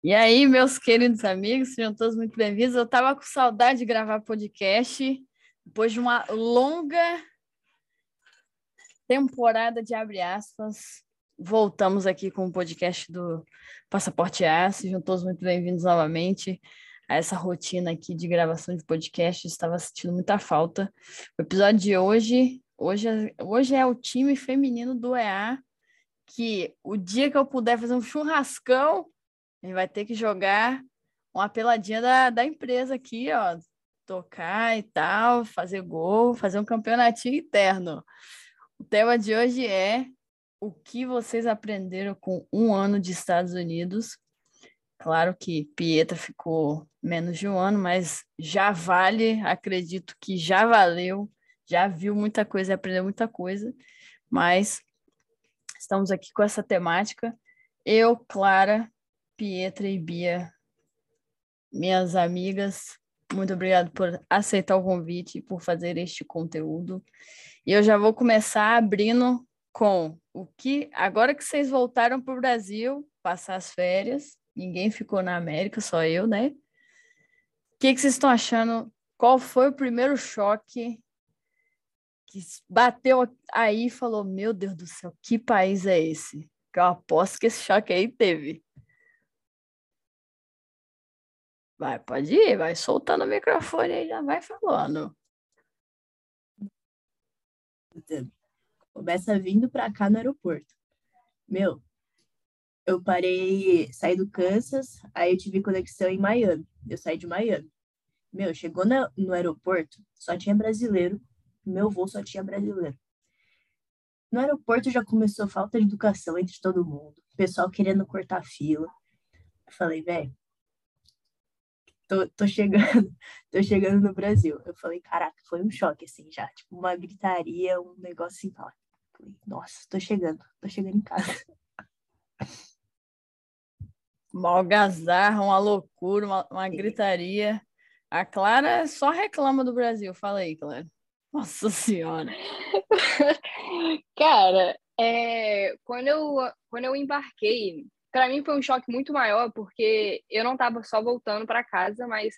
E aí, meus queridos amigos, sejam todos muito bem-vindos. Eu estava com saudade de gravar podcast depois de uma longa temporada de abre aspas. Voltamos aqui com o podcast do Passaporte A. Sejam todos muito bem-vindos novamente a essa rotina aqui de gravação de podcast. Estava sentindo muita falta. O episódio de hoje, hoje, é, hoje é o time feminino do EA, que o dia que eu puder fazer um churrascão ele vai ter que jogar uma peladinha da, da empresa aqui, ó. Tocar e tal, fazer gol, fazer um campeonatinho interno. O tema de hoje é o que vocês aprenderam com um ano de Estados Unidos. Claro que Pietra ficou menos de um ano, mas já vale, acredito que já valeu, já viu muita coisa, aprendeu muita coisa, mas estamos aqui com essa temática. Eu, Clara, Pietra e Bia, minhas amigas, muito obrigado por aceitar o convite e por fazer este conteúdo. E eu já vou começar abrindo com o que, agora que vocês voltaram para o Brasil, passar as férias, ninguém ficou na América, só eu, né? O que, que vocês estão achando? Qual foi o primeiro choque que bateu aí e falou: Meu Deus do céu, que país é esse? Que eu aposto que esse choque aí teve. Vai, pode ir, vai soltando o microfone aí, já vai falando. Começa vindo para cá no aeroporto. Meu, eu parei, saí do Kansas, aí eu tive conexão em Miami. Eu saí de Miami. Meu, chegou no, no aeroporto, só tinha brasileiro. Meu voo só tinha brasileiro. No aeroporto já começou falta de educação entre todo mundo. Pessoal querendo cortar fila. Eu falei, velho, tô, tô chegando, tô chegando no Brasil. Eu falei, caraca, foi um choque, assim, já. Tipo, uma gritaria, um negócio assim, falei, nossa, tô chegando, tô chegando em casa. Uma algazarra, uma loucura, uma, uma gritaria. A Clara só reclama do Brasil. Fala aí, Clara. Nossa Senhora. Cara, é, quando, eu, quando eu embarquei para mim foi um choque muito maior, porque eu não estava só voltando para casa, mas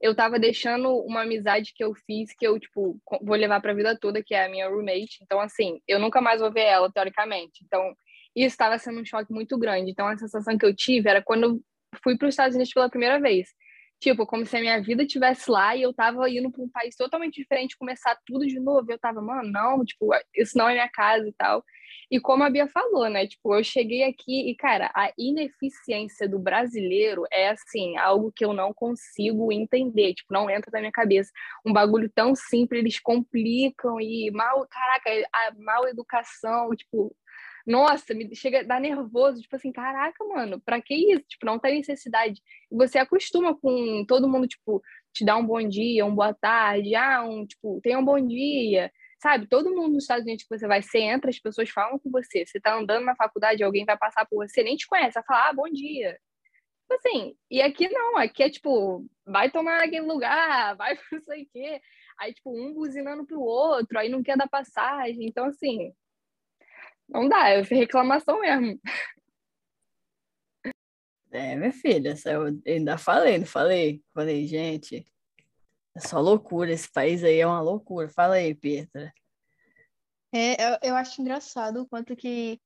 eu estava deixando uma amizade que eu fiz, que eu, tipo, vou levar para a vida toda, que é a minha roommate. Então, assim, eu nunca mais vou ver ela, teoricamente. Então, isso estava sendo um choque muito grande. Então, a sensação que eu tive era quando eu fui para os Estados Unidos pela primeira vez. Tipo, como se a minha vida estivesse lá e eu tava indo para um país totalmente diferente, começar tudo de novo. Eu tava, mano, não, tipo, isso não é minha casa e tal. E como a Bia falou, né? Tipo, eu cheguei aqui e, cara, a ineficiência do brasileiro é, assim, algo que eu não consigo entender. Tipo, não entra na minha cabeça. Um bagulho tão simples, eles complicam e mal, caraca, a mal educação, tipo, nossa, me chega a dar nervoso, tipo assim, caraca, mano, pra que isso? Tipo, não tem necessidade. Você acostuma com todo mundo, tipo, te dar um bom dia, um boa tarde, ah, um, tipo, tenha um bom dia, sabe? Todo mundo nos Estados Unidos que você vai, você entra, as pessoas falam com você. Você tá andando na faculdade, alguém vai passar por você, nem te conhece, vai falar, ah, bom dia. Tipo assim, e aqui não, aqui é tipo, vai tomar aquele lugar, vai não sei o quê. Aí, tipo, um buzinando pro outro, aí não quer dar passagem. Então, assim, não dá, é reclamação mesmo. É, minha filha, eu ainda falei, não falei? Falei, gente, é só loucura, esse país aí é uma loucura. Fala aí, Petra. É, eu, eu acho engraçado o quanto que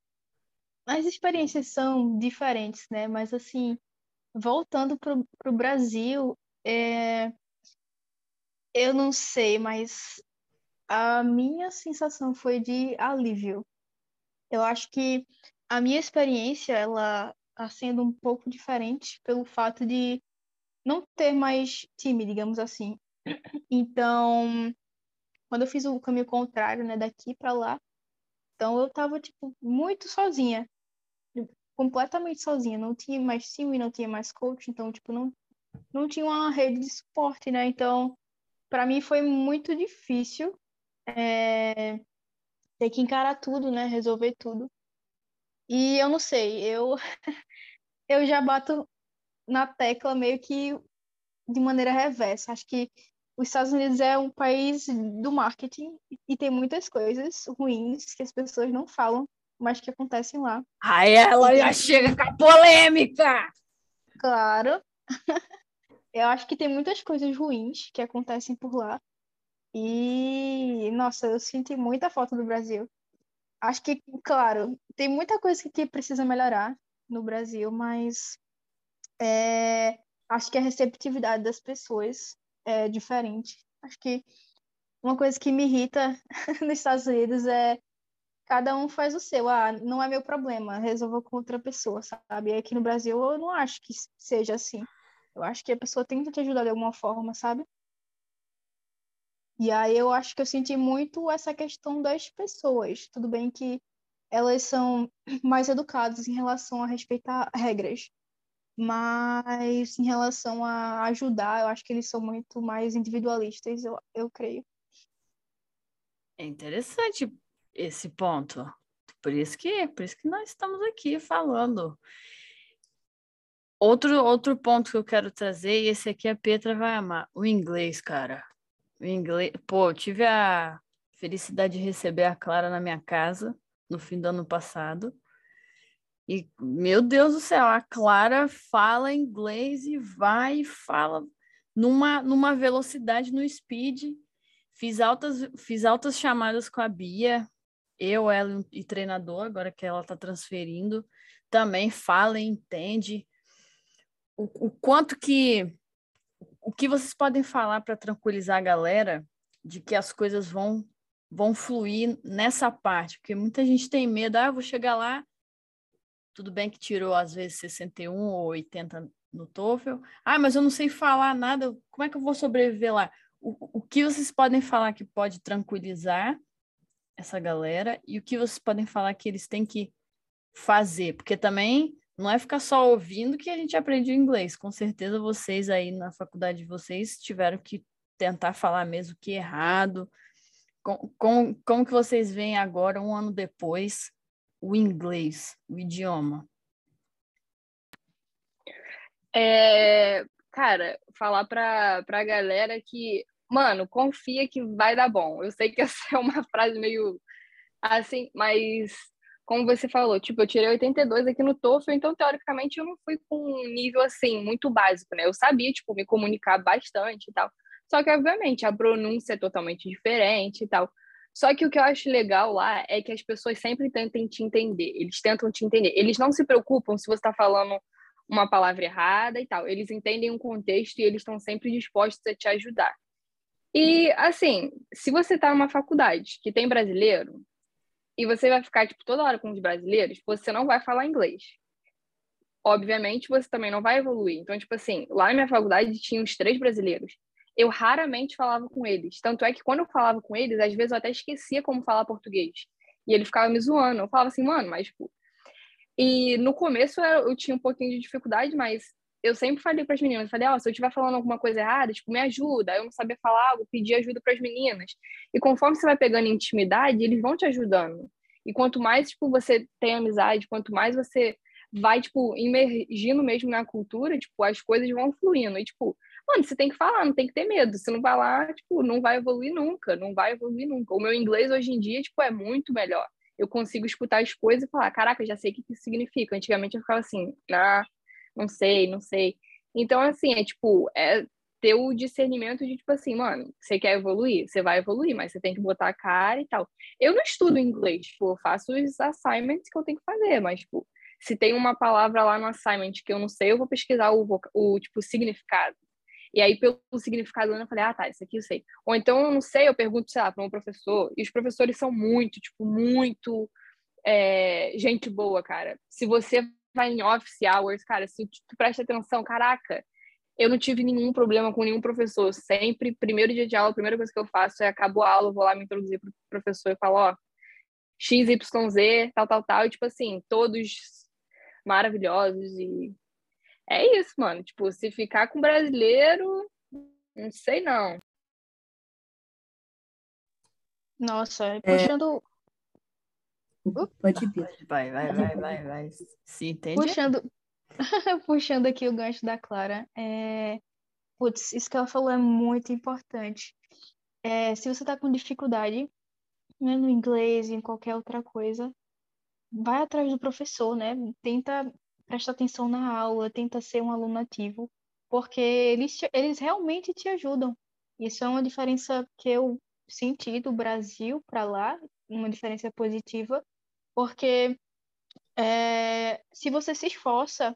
as experiências são diferentes, né? Mas, assim, voltando para o Brasil, é, eu não sei, mas a minha sensação foi de alívio, eu acho que a minha experiência, ela está sendo um pouco diferente pelo fato de não ter mais time, digamos assim. Então, quando eu fiz o caminho contrário, né, daqui para lá, então eu tava tipo muito sozinha, completamente sozinha, não tinha mais time, não tinha mais coach, então tipo não não tinha uma rede de suporte, né? Então, para mim foi muito difícil é, ter que encarar tudo, né? Resolver tudo. E eu não sei, eu eu já bato na tecla meio que de maneira reversa. Acho que os Estados Unidos é um país do marketing e tem muitas coisas ruins que as pessoas não falam, mas que acontecem lá. Aí ela já chega com a polêmica! claro. eu acho que tem muitas coisas ruins que acontecem por lá. E, nossa, eu senti muita falta do Brasil. Acho que, claro, tem muita coisa que precisa melhorar no Brasil, mas é, acho que a receptividade das pessoas é diferente. Acho que uma coisa que me irrita nos Estados Unidos é cada um faz o seu. Ah, não é meu problema, resolva com outra pessoa, sabe? E aqui no Brasil eu não acho que seja assim. Eu acho que a pessoa tenta te ajudar de alguma forma, sabe? E aí eu acho que eu senti muito essa questão das pessoas. Tudo bem que elas são mais educadas em relação a respeitar regras, mas em relação a ajudar, eu acho que eles são muito mais individualistas, eu, eu creio. É interessante esse ponto. Por isso que, por isso que nós estamos aqui falando. Outro, outro ponto que eu quero trazer, e esse aqui a Petra vai amar, o inglês, cara. Inglês, pô, eu tive a felicidade de receber a Clara na minha casa no fim do ano passado. E, meu Deus do céu, a Clara fala inglês e vai e fala numa, numa velocidade no speed. Fiz altas, fiz altas chamadas com a Bia, eu, ela e treinador, agora que ela está transferindo, também fala e entende. O, o quanto que o que vocês podem falar para tranquilizar a galera de que as coisas vão vão fluir nessa parte, porque muita gente tem medo, ah, eu vou chegar lá, tudo bem que tirou às vezes 61 ou 80 no TOEFL, ah, mas eu não sei falar nada, como é que eu vou sobreviver lá? o, o que vocês podem falar que pode tranquilizar essa galera e o que vocês podem falar que eles têm que fazer, porque também não é ficar só ouvindo que a gente aprende inglês. Com certeza vocês aí na faculdade de vocês tiveram que tentar falar mesmo que errado. Com, com, como que vocês veem agora, um ano depois, o inglês, o idioma? É, cara, falar pra, pra galera que mano, confia que vai dar bom. Eu sei que essa é uma frase meio assim, mas como você falou, tipo, eu tirei 82 aqui no TOEFL, então teoricamente eu não fui com um nível assim muito básico, né? Eu sabia, tipo, me comunicar bastante e tal. Só que obviamente a pronúncia é totalmente diferente e tal. Só que o que eu acho legal lá é que as pessoas sempre tentem te entender. Eles tentam te entender. Eles não se preocupam se você está falando uma palavra errada e tal. Eles entendem o contexto e eles estão sempre dispostos a te ajudar. E, assim, se você está numa faculdade que tem brasileiro, e você vai ficar, tipo, toda hora com os brasileiros, você não vai falar inglês. Obviamente, você também não vai evoluir. Então, tipo assim, lá na minha faculdade tinha uns três brasileiros. Eu raramente falava com eles. Tanto é que quando eu falava com eles, às vezes eu até esquecia como falar português. E ele ficava me zoando. Eu falava assim, mano, mas, tipo... E no começo eu, eu tinha um pouquinho de dificuldade, mas eu sempre falei para as meninas, falei, ó, oh, se eu estiver falando alguma coisa errada, tipo, me ajuda. Eu não sabia falar algo, pedi ajuda para as meninas. E conforme você vai pegando intimidade, eles vão te ajudando. E quanto mais, tipo, você tem amizade, quanto mais você vai, tipo, imergindo mesmo na cultura, tipo, as coisas vão fluindo. E, tipo, mano, você tem que falar, não tem que ter medo. Se não vai lá, tipo, não vai evoluir nunca, não vai evoluir nunca. O meu inglês hoje em dia, tipo, é muito melhor. Eu consigo escutar as coisas e falar, caraca, já sei o que isso significa. Antigamente eu ficava assim, ah, não sei, não sei. Então, assim, é tipo, é ter o discernimento de, tipo assim, mano, você quer evoluir? Você vai evoluir, mas você tem que botar a cara e tal. Eu não estudo inglês, tipo, eu faço os assignments que eu tenho que fazer, mas, tipo, se tem uma palavra lá no assignment que eu não sei, eu vou pesquisar o, o tipo, significado. E aí, pelo significado, eu falei, ah, tá, isso aqui eu sei. Ou então, eu não sei, eu pergunto, sei lá, para um professor, e os professores são muito, tipo, muito é, gente boa, cara. Se você vai em office hours, cara, se tu presta atenção, caraca, eu não tive nenhum problema com nenhum professor. Sempre, primeiro dia de aula, a primeira coisa que eu faço é acabo a aula, vou lá me introduzir pro professor e falo, ó, XYZ, tal, tal, tal, e tipo assim, todos maravilhosos e é isso, mano. Tipo, se ficar com brasileiro, não sei não. Nossa, é. puxando Pode ir. Vai, vai, vai, vai, vai. Se entende? Puxando, puxando aqui o gancho da Clara, é... Putz, isso que ela falou é muito importante. É, se você está com dificuldade né, no inglês, em qualquer outra coisa, vai atrás do professor, né? Tenta presta atenção na aula, tenta ser um aluno ativo, porque eles, eles realmente te ajudam. Isso é uma diferença que eu senti do Brasil para lá, uma diferença positiva, porque é, se você se esforça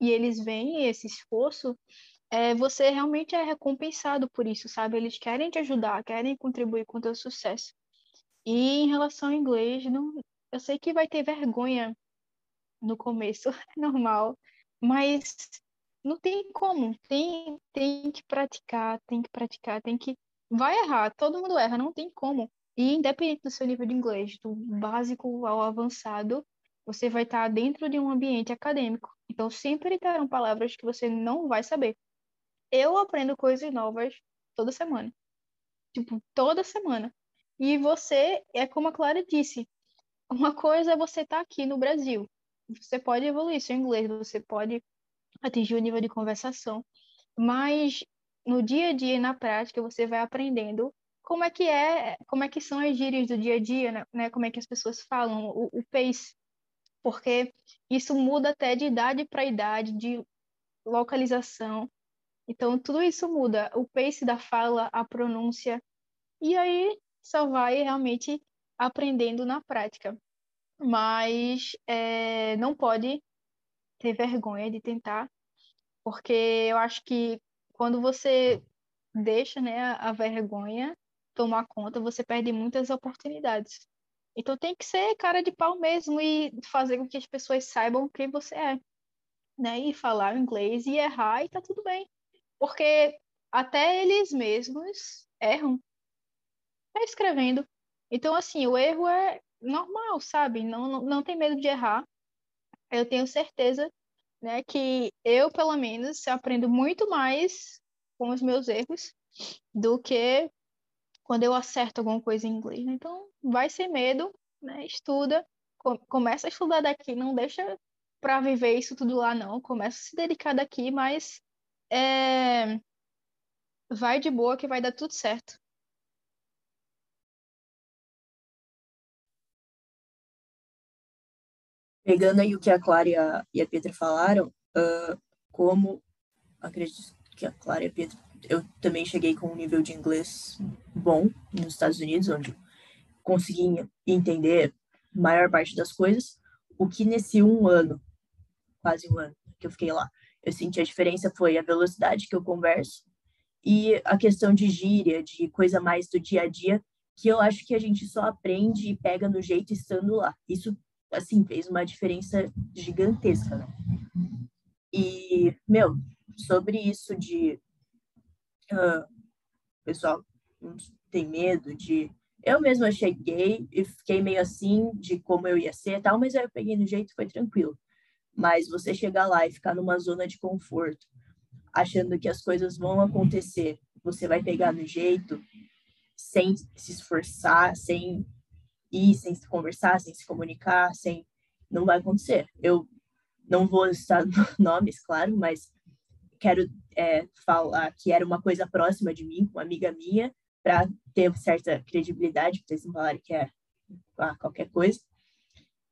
e eles veem esse esforço, é, você realmente é recompensado por isso, sabe? Eles querem te ajudar, querem contribuir com o teu sucesso. E em relação ao inglês, não, eu sei que vai ter vergonha no começo, é normal, mas não tem como, tem, tem que praticar, tem que praticar, tem que. Vai errar, todo mundo erra, não tem como. E independente do seu nível de inglês, do básico ao avançado, você vai estar dentro de um ambiente acadêmico. Então sempre terão palavras que você não vai saber. Eu aprendo coisas novas toda semana. Tipo, toda semana. E você, é como a Clara disse, uma coisa é você estar aqui no Brasil. Você pode evoluir seu inglês, você pode atingir o nível de conversação, mas no dia a dia na prática você vai aprendendo como é que é, como é que são as gírias do dia a dia, né? né como é que as pessoas falam, o, o pace, porque isso muda até de idade para idade, de localização. Então tudo isso muda, o pace da fala, a pronúncia, e aí só vai realmente aprendendo na prática. Mas é, não pode ter vergonha de tentar, porque eu acho que quando você deixa né, a vergonha tomar conta, você perde muitas oportunidades. Então tem que ser cara de pau mesmo e fazer com que as pessoas saibam quem você é, né? E falar inglês e errar e tá tudo bem. Porque até eles mesmos erram. Tá escrevendo. Então, assim, o erro é normal, sabe? Não, não, não tem medo de errar eu tenho certeza, né, que eu, pelo menos, aprendo muito mais com os meus erros do que quando eu acerto alguma coisa em inglês. Né? Então, vai sem medo, né? Estuda, começa a estudar daqui, não deixa para viver isso tudo lá, não. Começa a se dedicar daqui, mas é... vai de boa que vai dar tudo certo. Pegando aí o que a Clara e a, Petra falaram, uh, como acredito que a Clara e a Petra, eu também cheguei com um nível de inglês bom nos Estados Unidos, onde consegui entender a maior parte das coisas, o que nesse um ano, quase um ano que eu fiquei lá, eu senti a diferença foi a velocidade que eu converso e a questão de gíria, de coisa mais do dia a dia, que eu acho que a gente só aprende e pega no jeito estando lá. Isso assim, fez uma diferença gigantesca, né? E, meu, sobre isso de uh, pessoal tem medo de eu mesma cheguei e fiquei meio assim de como eu ia ser tal, mas aí eu peguei no jeito foi tranquilo. Mas você chegar lá e ficar numa zona de conforto, achando que as coisas vão acontecer, você vai pegar no jeito, sem se esforçar, sem ir, sem se conversar, sem se comunicar, sem não vai acontecer. Eu não vou citar nomes, claro, mas quero é, falar que era uma coisa próxima de mim, uma amiga minha, para ter certa credibilidade, para vocês não falarem que é ah, qualquer coisa.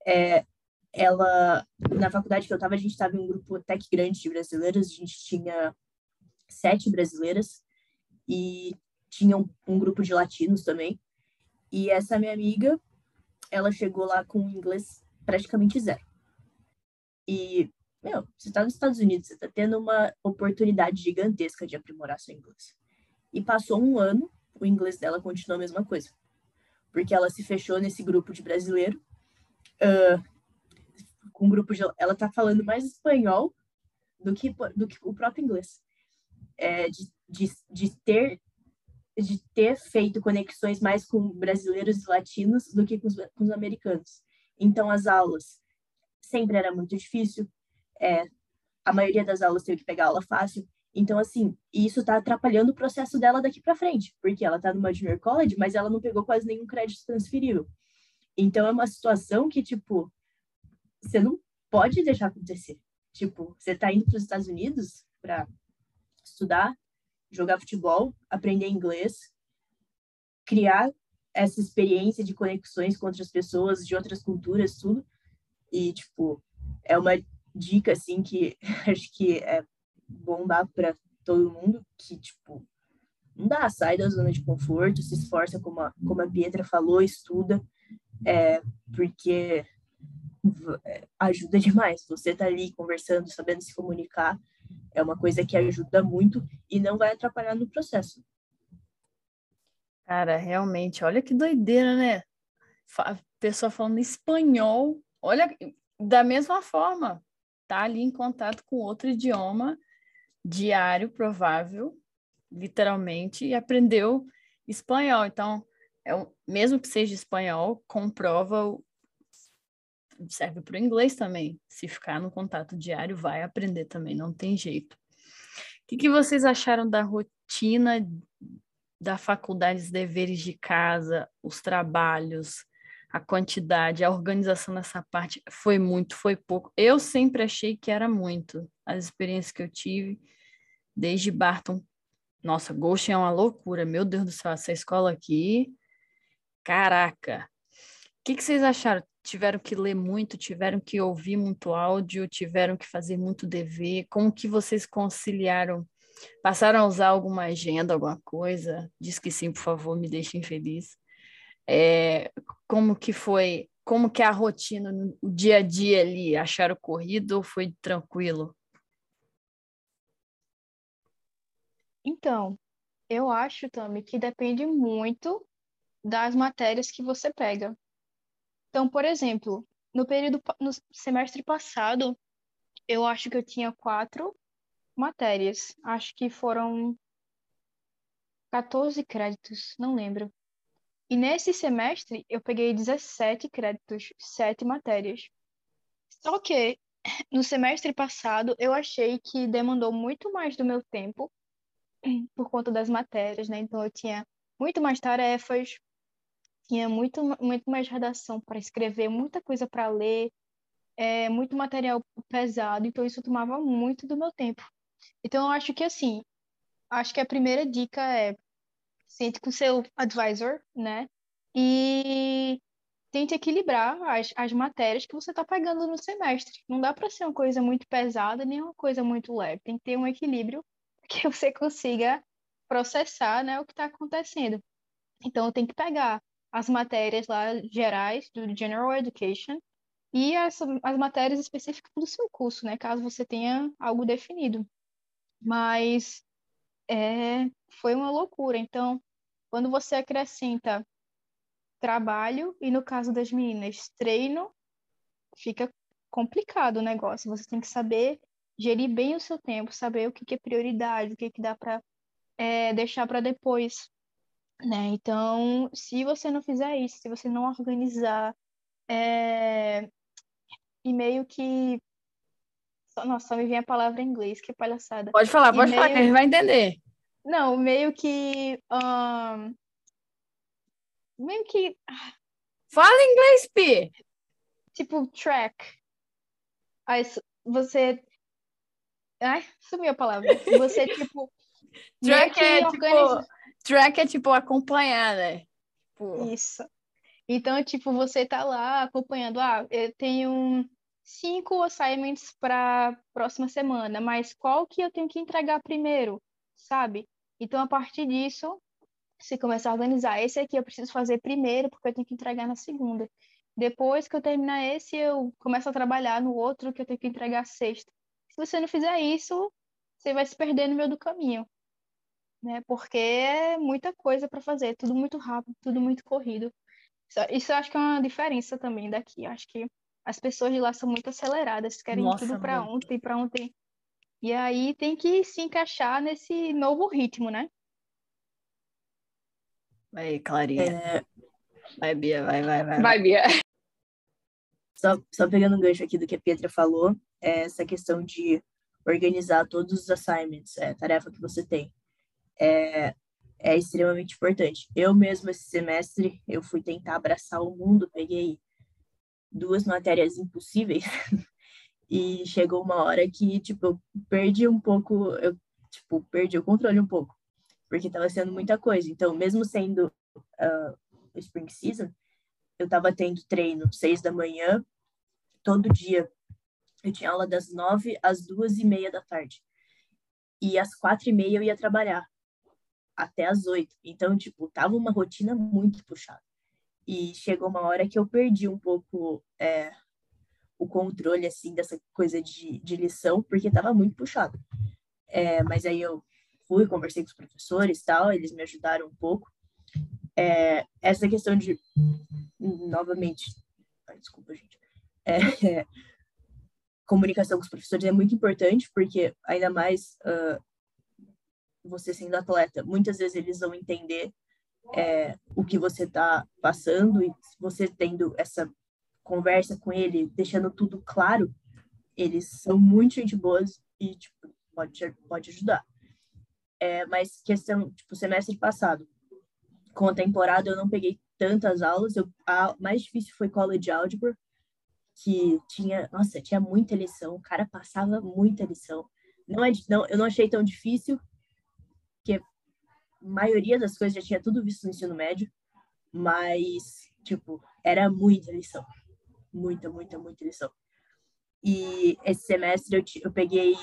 É, ela, na faculdade que eu estava, a gente estava em um grupo até que grande de brasileiras, a gente tinha sete brasileiras e tinha um, um grupo de latinos também. E essa minha amiga, ela chegou lá com inglês praticamente zero. E, meu, você está nos Estados Unidos, você está tendo uma oportunidade gigantesca de aprimorar seu inglês. E passou um ano, o inglês dela continuou a mesma coisa. Porque ela se fechou nesse grupo de brasileiro, uh, com um grupo de. Ela tá falando mais espanhol do que, do que o próprio inglês. É, de, de, de ter de ter feito conexões mais com brasileiros e latinos do que com os, com os americanos. Então, as aulas sempre era muito difícil, é, a maioria das aulas teve que pegar aula fácil. Então, assim, isso está atrapalhando o processo dela daqui para frente, porque ela está numa junior college, mas ela não pegou quase nenhum crédito transferível. Então, é uma situação que, tipo, você não pode deixar acontecer. Tipo, você está indo para os Estados Unidos para estudar, jogar futebol, aprender inglês, criar essa experiência de conexões com outras pessoas, de outras culturas, tudo. E, tipo, é uma dica, assim, que acho que é bom dar para todo mundo, que, tipo, não dá, sai da zona de conforto, se esforça, como a, como a Pietra falou, estuda, é, porque é, ajuda demais. Você tá ali conversando, sabendo se comunicar, é uma coisa que ajuda muito e não vai atrapalhar no processo. Cara, realmente, olha que doideira, né? A pessoa falando espanhol, olha, da mesma forma, tá ali em contato com outro idioma diário, provável, literalmente, e aprendeu espanhol. Então, é, mesmo que seja espanhol, comprova, serve para o inglês também. Se ficar no contato diário, vai aprender também, não tem jeito. O que, que vocês acharam da rotina da faculdade, os deveres de casa, os trabalhos, a quantidade, a organização dessa parte foi muito, foi pouco. Eu sempre achei que era muito. As experiências que eu tive, desde Barton, nossa, Goshen é uma loucura, meu Deus do céu, essa escola aqui, caraca. O que, que vocês acharam? Tiveram que ler muito, tiveram que ouvir muito áudio, tiveram que fazer muito dever? Como que vocês conciliaram Passaram a usar alguma agenda, alguma coisa? Diz que sim, por favor, me deixem feliz. É, como que foi, como que é a rotina, o dia a dia ali? Acharam corrido ou foi tranquilo? Então, eu acho, Tami, que depende muito das matérias que você pega. Então, por exemplo, no período, no semestre passado, eu acho que eu tinha quatro matérias. Acho que foram 14 créditos, não lembro. E nesse semestre eu peguei 17 créditos, 7 matérias. Só que no semestre passado eu achei que demandou muito mais do meu tempo por conta das matérias, né? Então eu tinha muito mais tarefas, tinha muito, muito mais redação para escrever, muita coisa para ler, é, muito material pesado, então isso tomava muito do meu tempo. Então, eu acho que assim, acho que a primeira dica é sente com seu advisor, né? E tente equilibrar as, as matérias que você está pegando no semestre. Não dá para ser uma coisa muito pesada nem uma coisa muito leve. Tem que ter um equilíbrio que você consiga processar né, o que está acontecendo. Então, tem que pegar as matérias lá gerais do General Education e as, as matérias específicas do seu curso, né? Caso você tenha algo definido mas é, foi uma loucura. Então, quando você acrescenta trabalho e no caso das meninas, treino, fica complicado o negócio. Você tem que saber gerir bem o seu tempo, saber o que, que é prioridade, o que, que dá para é, deixar para depois. Né? Então, se você não fizer isso, se você não organizar é, e meio que nossa, só me vem a palavra em inglês, que palhaçada. Pode falar, pode meio... falar, que a gente vai entender. Não, meio que. Um... Meio que. Fala inglês, Pi! Tipo, track. Aí você. Ai, sumiu a palavra. Você, tipo. track é organiza... tipo. Track é tipo acompanhar, né? Tipo... Isso. Então, tipo, você tá lá acompanhando. Ah, eu tenho cinco assignments para próxima semana, mas qual que eu tenho que entregar primeiro, sabe? Então, a partir disso, você começa a organizar. Esse aqui eu preciso fazer primeiro, porque eu tenho que entregar na segunda. Depois que eu terminar esse, eu começo a trabalhar no outro que eu tenho que entregar sexta. Se você não fizer isso, você vai se perder no meio do caminho, né? Porque é muita coisa para fazer, tudo muito rápido, tudo muito corrido. Isso eu acho que é uma diferença também daqui. Eu acho que as pessoas de lá são muito aceleradas, querem Nossa, tudo para ontem, para ontem. E aí tem que se encaixar nesse novo ritmo, né? Vai, Clarinha. É... Vai, Bia, vai, vai, vai. Vai, Bia. Só, só pegando um gancho aqui do que a Pietra falou, é essa questão de organizar todos os assignments, é, tarefa que você tem, é, é extremamente importante. Eu mesmo, esse semestre, eu fui tentar abraçar o mundo, peguei duas matérias impossíveis. e chegou uma hora que, tipo, eu perdi um pouco, eu, tipo, perdi o controle um pouco, porque estava sendo muita coisa. Então, mesmo sendo uh, Spring Season, eu estava tendo treino seis da manhã, todo dia, Eu tinha aula das nove às duas e meia da tarde. E às quatro e meia eu ia trabalhar até às oito. Então, tipo, tava uma rotina muito puxada. E chegou uma hora que eu perdi um pouco é, o controle, assim, dessa coisa de, de lição, porque tava muito puxado. É, mas aí eu fui, conversei com os professores tal, eles me ajudaram um pouco. É, essa questão de, novamente, ai, desculpa, gente, é, comunicação com os professores é muito importante, porque ainda mais uh, você sendo atleta, muitas vezes eles vão entender é, o que você está passando e você tendo essa conversa com ele, deixando tudo claro, eles são muito gente boas e tipo, pode, pode ajudar. É, mas questão, tipo, semestre passado, com a temporada eu não peguei tantas aulas, eu, a mais difícil foi College Algebra, que tinha, nossa, tinha muita lição, o cara passava muita lição. Não é, não, eu não achei tão difícil, porque a maioria das coisas já tinha tudo visto no ensino médio, mas, tipo, era muita lição. Muita, muita, muita lição. E esse semestre eu, eu peguei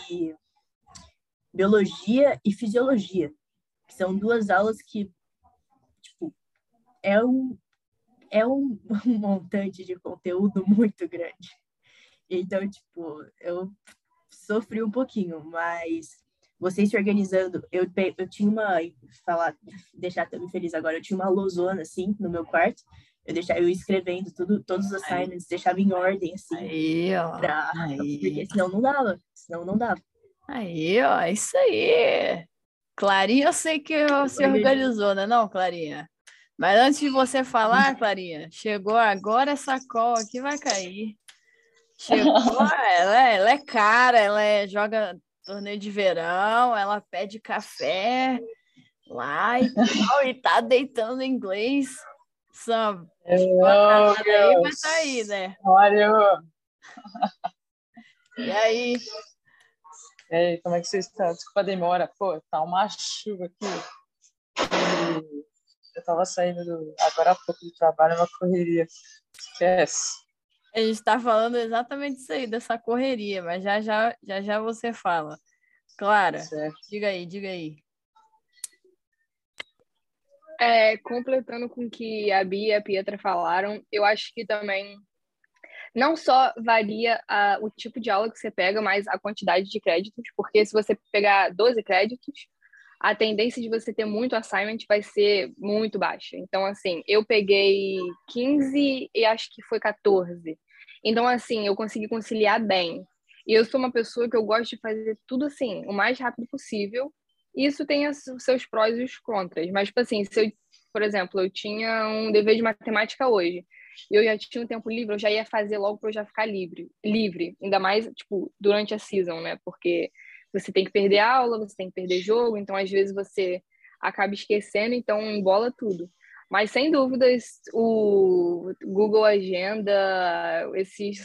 biologia e fisiologia, que são duas aulas que, tipo, é um, é um, um montante de conteúdo muito grande. Então, tipo, eu sofri um pouquinho, mas vocês se organizando, eu, eu tinha uma, falar, deixar também feliz agora, eu tinha uma losona, assim, no meu quarto, eu deixava, eu escrevendo tudo, todos os assignments, Aí. deixava em ordem, assim, aí, ó. Pra, aí. porque senão não dava, senão não dava. Aí, ó, isso aí. Clarinha, eu sei que você organizou, né não, Clarinha? Mas antes de você falar, Clarinha, chegou agora essa call aqui vai cair. Chegou, ela, é, ela é cara, ela é, joga torneio de verão, ela pede café lá e tal, e tá deitando em inglês. Sam, Hello, aí vai tá aí, né? Olha. E aí? E aí, como é que você está? Desculpa a demora. Pô, tá uma chuva aqui. E eu tava saindo do, agora há pouco do trabalho, uma correria. Esquece. A gente está falando exatamente isso aí, dessa correria, mas já já, já, já você fala. Clara, certo. diga aí, diga aí. É, completando com o que a Bia e a Pietra falaram, eu acho que também não só varia a, o tipo de aula que você pega, mas a quantidade de créditos, porque se você pegar 12 créditos, a tendência de você ter muito assignment vai ser muito baixa. Então, assim, eu peguei 15 e acho que foi 14. Então, assim, eu consegui conciliar bem. E eu sou uma pessoa que eu gosto de fazer tudo assim, o mais rápido possível. Isso tem os seus prós e os contras. Mas, tipo assim, se eu, por exemplo, eu tinha um dever de matemática hoje, e eu já tinha um tempo livre, eu já ia fazer logo para eu já ficar livre. Livre, ainda mais, tipo, durante a season, né? Porque você tem que perder aula, você tem que perder jogo, então às vezes você acaba esquecendo, então embola tudo. Mas sem dúvidas, o Google Agenda, esses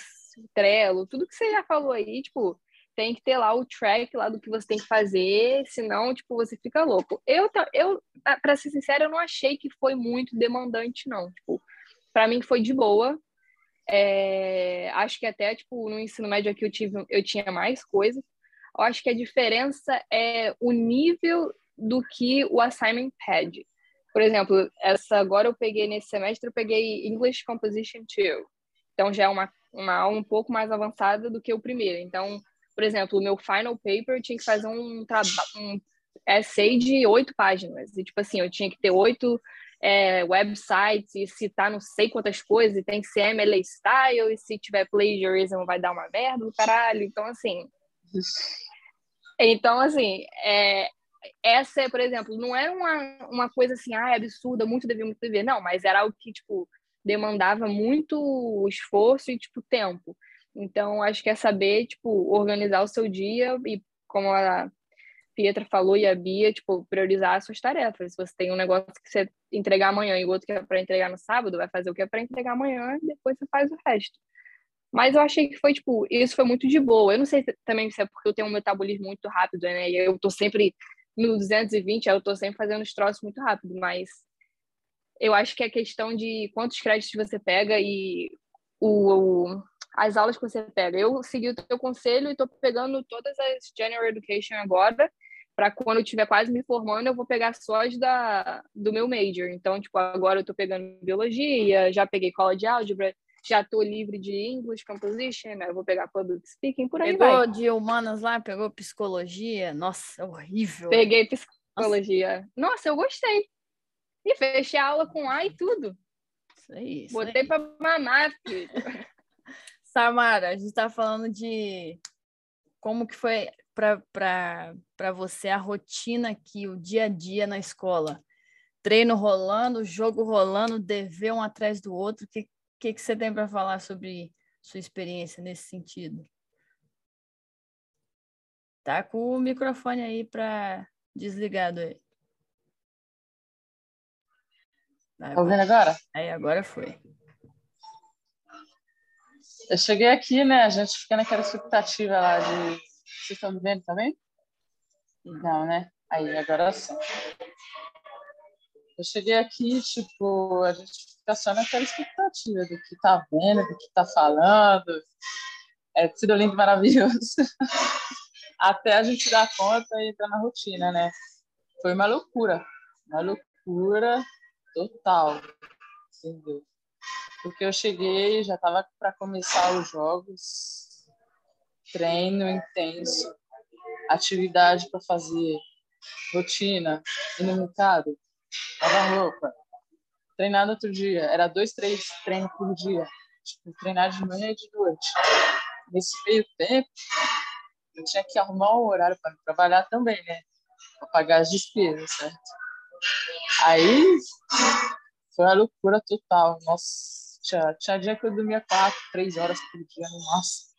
Trello, tudo que você já falou aí, tipo, tem que ter lá o track lá do que você tem que fazer, senão, tipo, você fica louco. Eu, eu para ser sincera, eu não achei que foi muito demandante, não. Tipo, para mim foi de boa. É, acho que até, tipo, no ensino médio aqui eu, tive, eu tinha mais coisas, eu acho que a diferença é o nível do que o assignment pede. Por exemplo, essa agora eu peguei nesse semestre, eu peguei English Composition 2. Então já é uma, uma aula um pouco mais avançada do que o primeiro. Então, por exemplo, o meu final paper eu tinha que fazer um, um essay de oito páginas. E, tipo assim, eu tinha que ter oito é, websites e citar não sei quantas coisas, e tem que ser MLA style, e se tiver plagiarism vai dar uma merda do caralho. Então, assim, então, assim, é, essa, é, por exemplo, não era uma, uma coisa assim, ah, absurda, muito dever, muito dever. Não, mas era algo que, tipo, demandava muito esforço e, tipo, tempo. Então, acho que é saber, tipo, organizar o seu dia e, como a Pietra falou e a Bia, tipo, priorizar as suas tarefas. Se você tem um negócio que você entregar amanhã e o outro que é para entregar no sábado, vai fazer o que é para entregar amanhã e depois você faz o resto. Mas eu achei que foi, tipo, isso foi muito de boa. Eu não sei também se é porque eu tenho um metabolismo muito rápido, né? E eu tô sempre no 220, eu tô sempre fazendo os troços muito rápido, mas eu acho que é questão de quantos créditos você pega e o, o as aulas que você pega. Eu segui o teu conselho e estou pegando todas as General Education agora, para quando eu estiver quase me formando, eu vou pegar só as da, do meu major. Então, tipo, agora eu estou pegando biologia, já peguei cola de álgebra, já estou livre de English Composition, né? eu vou pegar Public Speaking, por aí pegou vai. de humanas lá, pegou psicologia, nossa, horrível. Peguei psicologia. Nossa, nossa eu gostei. E fechei a aula com A e tudo. Isso aí, isso Botei para mamar, filho. Samara, a gente está falando de como que foi para você a rotina aqui, o dia a dia na escola. Treino rolando, jogo rolando, dever um atrás do outro. O que, que, que você tem para falar sobre sua experiência nesse sentido? Tá com o microfone aí para desligado aí. Tá ouvindo agora? Aí, agora foi. Eu cheguei aqui, né? A gente fica naquela expectativa lá de. Vocês estão me vendo também? Não, né? Aí, agora sim. Eu cheguei aqui, tipo, a gente fica só naquela expectativa do que tá vendo, do que tá falando. É tudo lindo, maravilhoso. Até a gente dar conta e entrar na rotina, né? Foi uma loucura. Uma loucura total. Entendeu? Porque eu cheguei, já estava para começar os jogos, treino intenso, atividade para fazer, rotina, ilimitado, lavar roupa, treinar no outro dia. Era dois, três treinos por dia. Tipo, treinar de manhã e de noite. Nesse meio tempo, eu tinha que arrumar um horário para trabalhar também, né? Para pagar as despesas, certo? Aí foi uma loucura total. Nossa, tinha, tinha dia que eu dormia quatro, três horas por dia no máximo,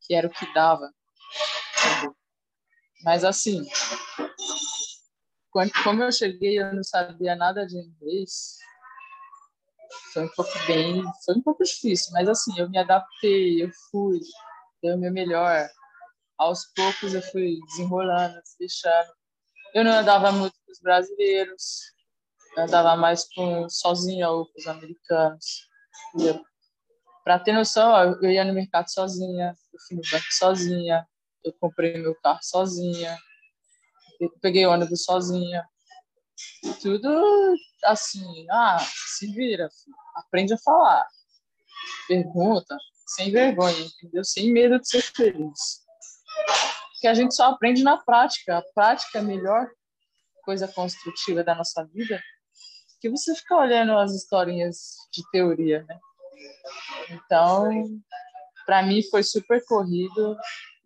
que era o que dava. Mas assim, quando, como eu cheguei, eu não sabia nada de inglês. Foi um pouco bem, foi um pouco difícil, mas assim, eu me adaptei, eu fui, dei o meu melhor. Aos poucos eu fui desenrolando, deixando. Eu não andava muito com os brasileiros, eu andava mais com sozinha ou com os americanos. Para ter noção, eu ia no mercado sozinha, eu fui no banco sozinha, eu comprei meu carro sozinha, eu peguei ônibus sozinha. Tudo assim, ah, se vira, filho. aprende a falar. Pergunta, sem vergonha, entendeu? Sem medo de ser feliz. Porque a gente só aprende na prática. A prática é a melhor coisa construtiva da nossa vida que você fica olhando as historinhas de teoria, né? Então, para mim foi super corrido,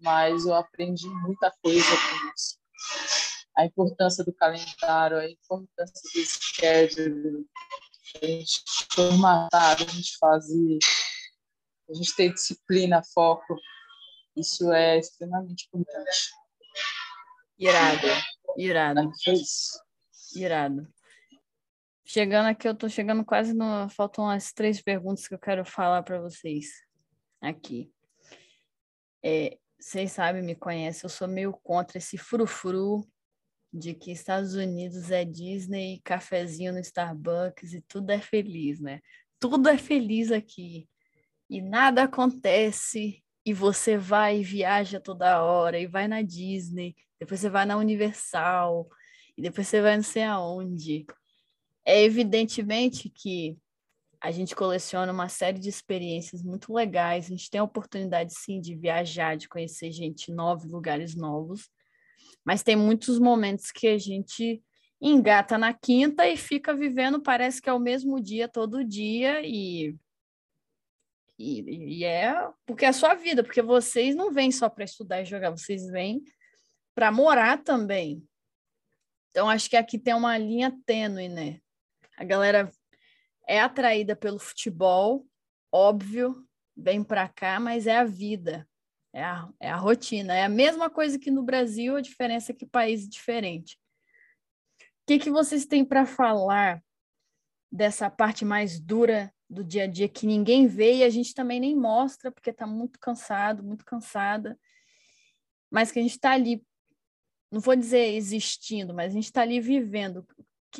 mas eu aprendi muita coisa com isso. A importância do calendário, a importância do schedule, a gente formatar, a gente fazer, a gente ter disciplina, foco. Isso é extremamente importante. Irado, irado. Irado. Chegando aqui, eu tô chegando quase no. Faltam umas três perguntas que eu quero falar para vocês aqui. É, vocês sabem, me conhecem, eu sou meio contra esse frufru de que Estados Unidos é Disney, cafezinho no Starbucks e tudo é feliz, né? Tudo é feliz aqui. E nada acontece e você vai e viaja toda hora e vai na Disney, depois você vai na Universal e depois você vai não sei aonde. É evidentemente que a gente coleciona uma série de experiências muito legais, a gente tem a oportunidade sim de viajar, de conhecer gente nova, lugares novos, mas tem muitos momentos que a gente engata na quinta e fica vivendo, parece que é o mesmo dia todo dia e e, e é porque é a sua vida, porque vocês não vêm só para estudar e jogar, vocês vêm para morar também. Então acho que aqui tem uma linha tênue, né? A galera é atraída pelo futebol, óbvio, vem para cá, mas é a vida, é a, é a rotina. É a mesma coisa que no Brasil, a diferença é que país diferente. O que, que vocês têm para falar dessa parte mais dura do dia a dia que ninguém vê e a gente também nem mostra, porque está muito cansado, muito cansada, mas que a gente está ali, não vou dizer existindo, mas a gente está ali vivendo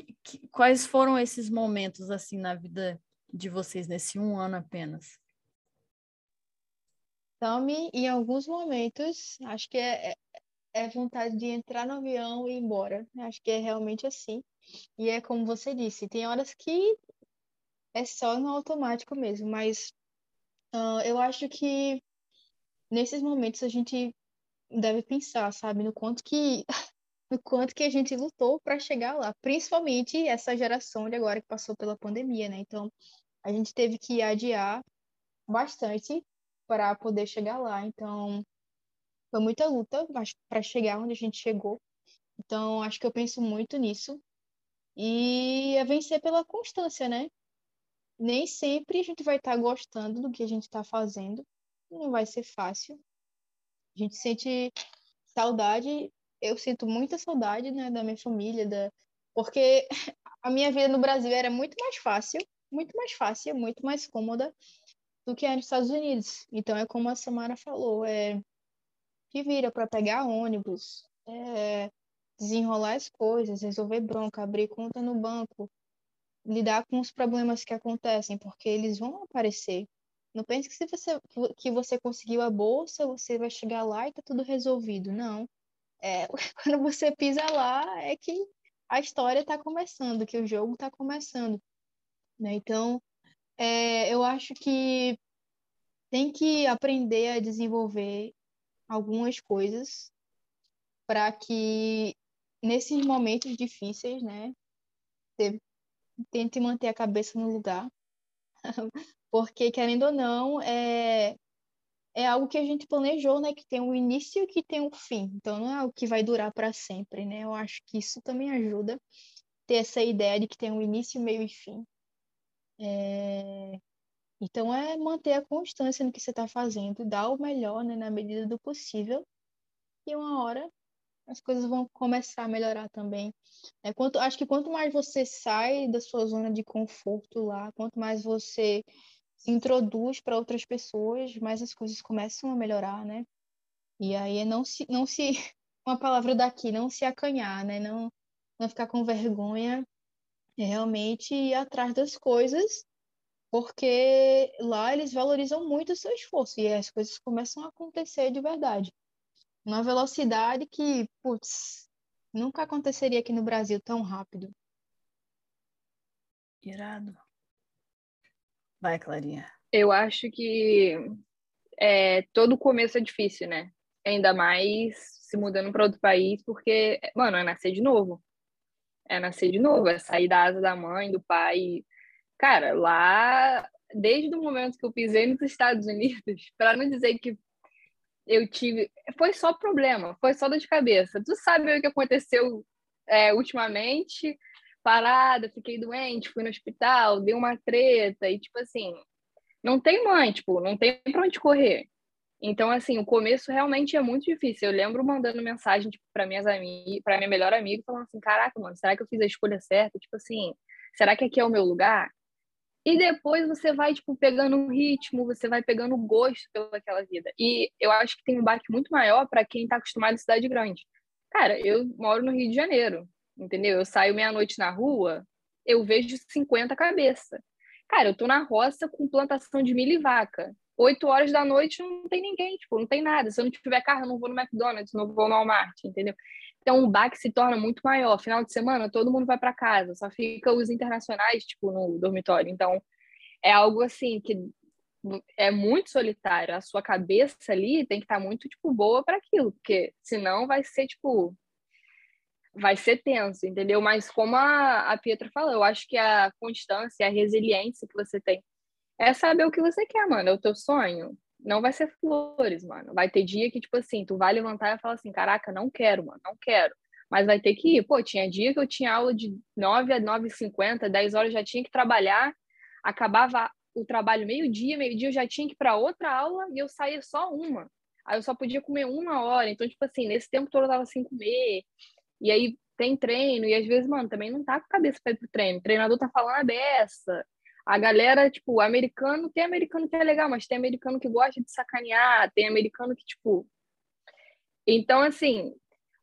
que, que, quais foram esses momentos assim na vida de vocês nesse um ano apenas? Tome, em alguns momentos, acho que é, é, é vontade de entrar no avião e ir embora. Acho que é realmente assim. E é como você disse, tem horas que é só no automático mesmo, mas uh, eu acho que nesses momentos a gente deve pensar, sabe, no quanto que no quanto que a gente lutou para chegar lá, principalmente essa geração de agora que passou pela pandemia, né? Então, a gente teve que adiar bastante para poder chegar lá. Então, foi muita luta para chegar onde a gente chegou. Então, acho que eu penso muito nisso. E é vencer pela constância, né? Nem sempre a gente vai estar tá gostando do que a gente está fazendo. Não vai ser fácil. A gente sente saudade. Eu sinto muita saudade, né, da minha família, da... porque a minha vida no Brasil era muito mais fácil, muito mais fácil, muito mais cômoda do que é nos Estados Unidos. Então é como a Samara falou, é que vira para pegar ônibus, é, desenrolar as coisas, resolver bronca, abrir conta no banco, lidar com os problemas que acontecem, porque eles vão aparecer. Não pense que se você que você conseguiu a bolsa, você vai chegar lá e tá tudo resolvido. Não. É, quando você pisa lá é que a história está começando, que o jogo está começando. Né? Então, é, eu acho que tem que aprender a desenvolver algumas coisas para que nesses momentos difíceis, né, tente manter a cabeça no lugar, porque querendo ou não, é é algo que a gente planejou, né, que tem um início e que tem um fim. Então não é algo que vai durar para sempre, né? Eu acho que isso também ajuda ter essa ideia de que tem um início, meio e fim. É... Então, é manter a constância no que você está fazendo, dar o melhor, né, na medida do possível, e uma hora as coisas vão começar a melhorar também. É, quanto, acho que quanto mais você sai da sua zona de conforto lá, quanto mais você se introduz para outras pessoas, mais as coisas começam a melhorar, né? E aí é não se, não se, uma palavra daqui, não se acanhar, né? Não, não ficar com vergonha, é realmente ir atrás das coisas porque lá eles valorizam muito o seu esforço e as coisas começam a acontecer de verdade. Uma velocidade que, putz, nunca aconteceria aqui no Brasil tão rápido. Irado. Vai, Clarinha. Eu acho que é, todo começo é difícil, né? Ainda mais se mudando para outro país, porque, mano, é nascer de novo. É nascer de novo, é sair da asa da mãe, do pai, Cara, lá, desde o momento que eu pisei nos Estados Unidos, para não dizer que eu tive. Foi só problema, foi só dor de cabeça. Tu sabe o que aconteceu é, ultimamente? Parada, fiquei doente, fui no hospital, dei uma treta, e tipo assim, não tem mãe, tipo, não tem pra onde correr. Então, assim, o começo realmente é muito difícil. Eu lembro mandando mensagem tipo, para minhas amigas, para minha melhor amiga, falando assim: caraca, mano, será que eu fiz a escolha certa? Tipo assim, será que aqui é o meu lugar? E depois você vai, tipo, pegando um ritmo, você vai pegando gosto pelaquela vida. E eu acho que tem um baque muito maior para quem está acostumado em cidade grande. Cara, eu moro no Rio de Janeiro, entendeu? Eu saio meia-noite na rua, eu vejo 50 cabeças. Cara, eu tô na roça com plantação de milho e vaca. Oito horas da noite não tem ninguém, tipo, não tem nada. Se eu não tiver carro, eu não vou no McDonald's, não vou no Walmart, entendeu? Então o baque se torna muito maior. Final de semana, todo mundo vai para casa, só fica os internacionais, tipo, no dormitório. Então é algo assim que é muito solitário. A sua cabeça ali tem que estar tá muito, tipo, boa para aquilo, porque senão vai ser, tipo, vai ser tenso, entendeu? Mas como a, a Pietra falou, eu acho que a constância, a resiliência que você tem é saber o que você quer, mano, é o teu sonho não vai ser flores, mano. Vai ter dia que, tipo assim, tu vai levantar e falar assim, caraca, não quero, mano, não quero. Mas vai ter que ir. Pô, tinha dia que eu tinha aula de 9 a 9h50, 10 horas já tinha que trabalhar, acabava o trabalho meio-dia, meio-dia eu já tinha que ir para outra aula e eu saía só uma. Aí eu só podia comer uma hora. Então, tipo assim, nesse tempo todo eu tava sem comer. E aí tem treino, e às vezes, mano, também não tá com a cabeça pra ir pro treino. O treinador tá falando a beça a galera, tipo, americano, tem americano que é legal, mas tem americano que gosta de sacanear, tem americano que, tipo. Então, assim,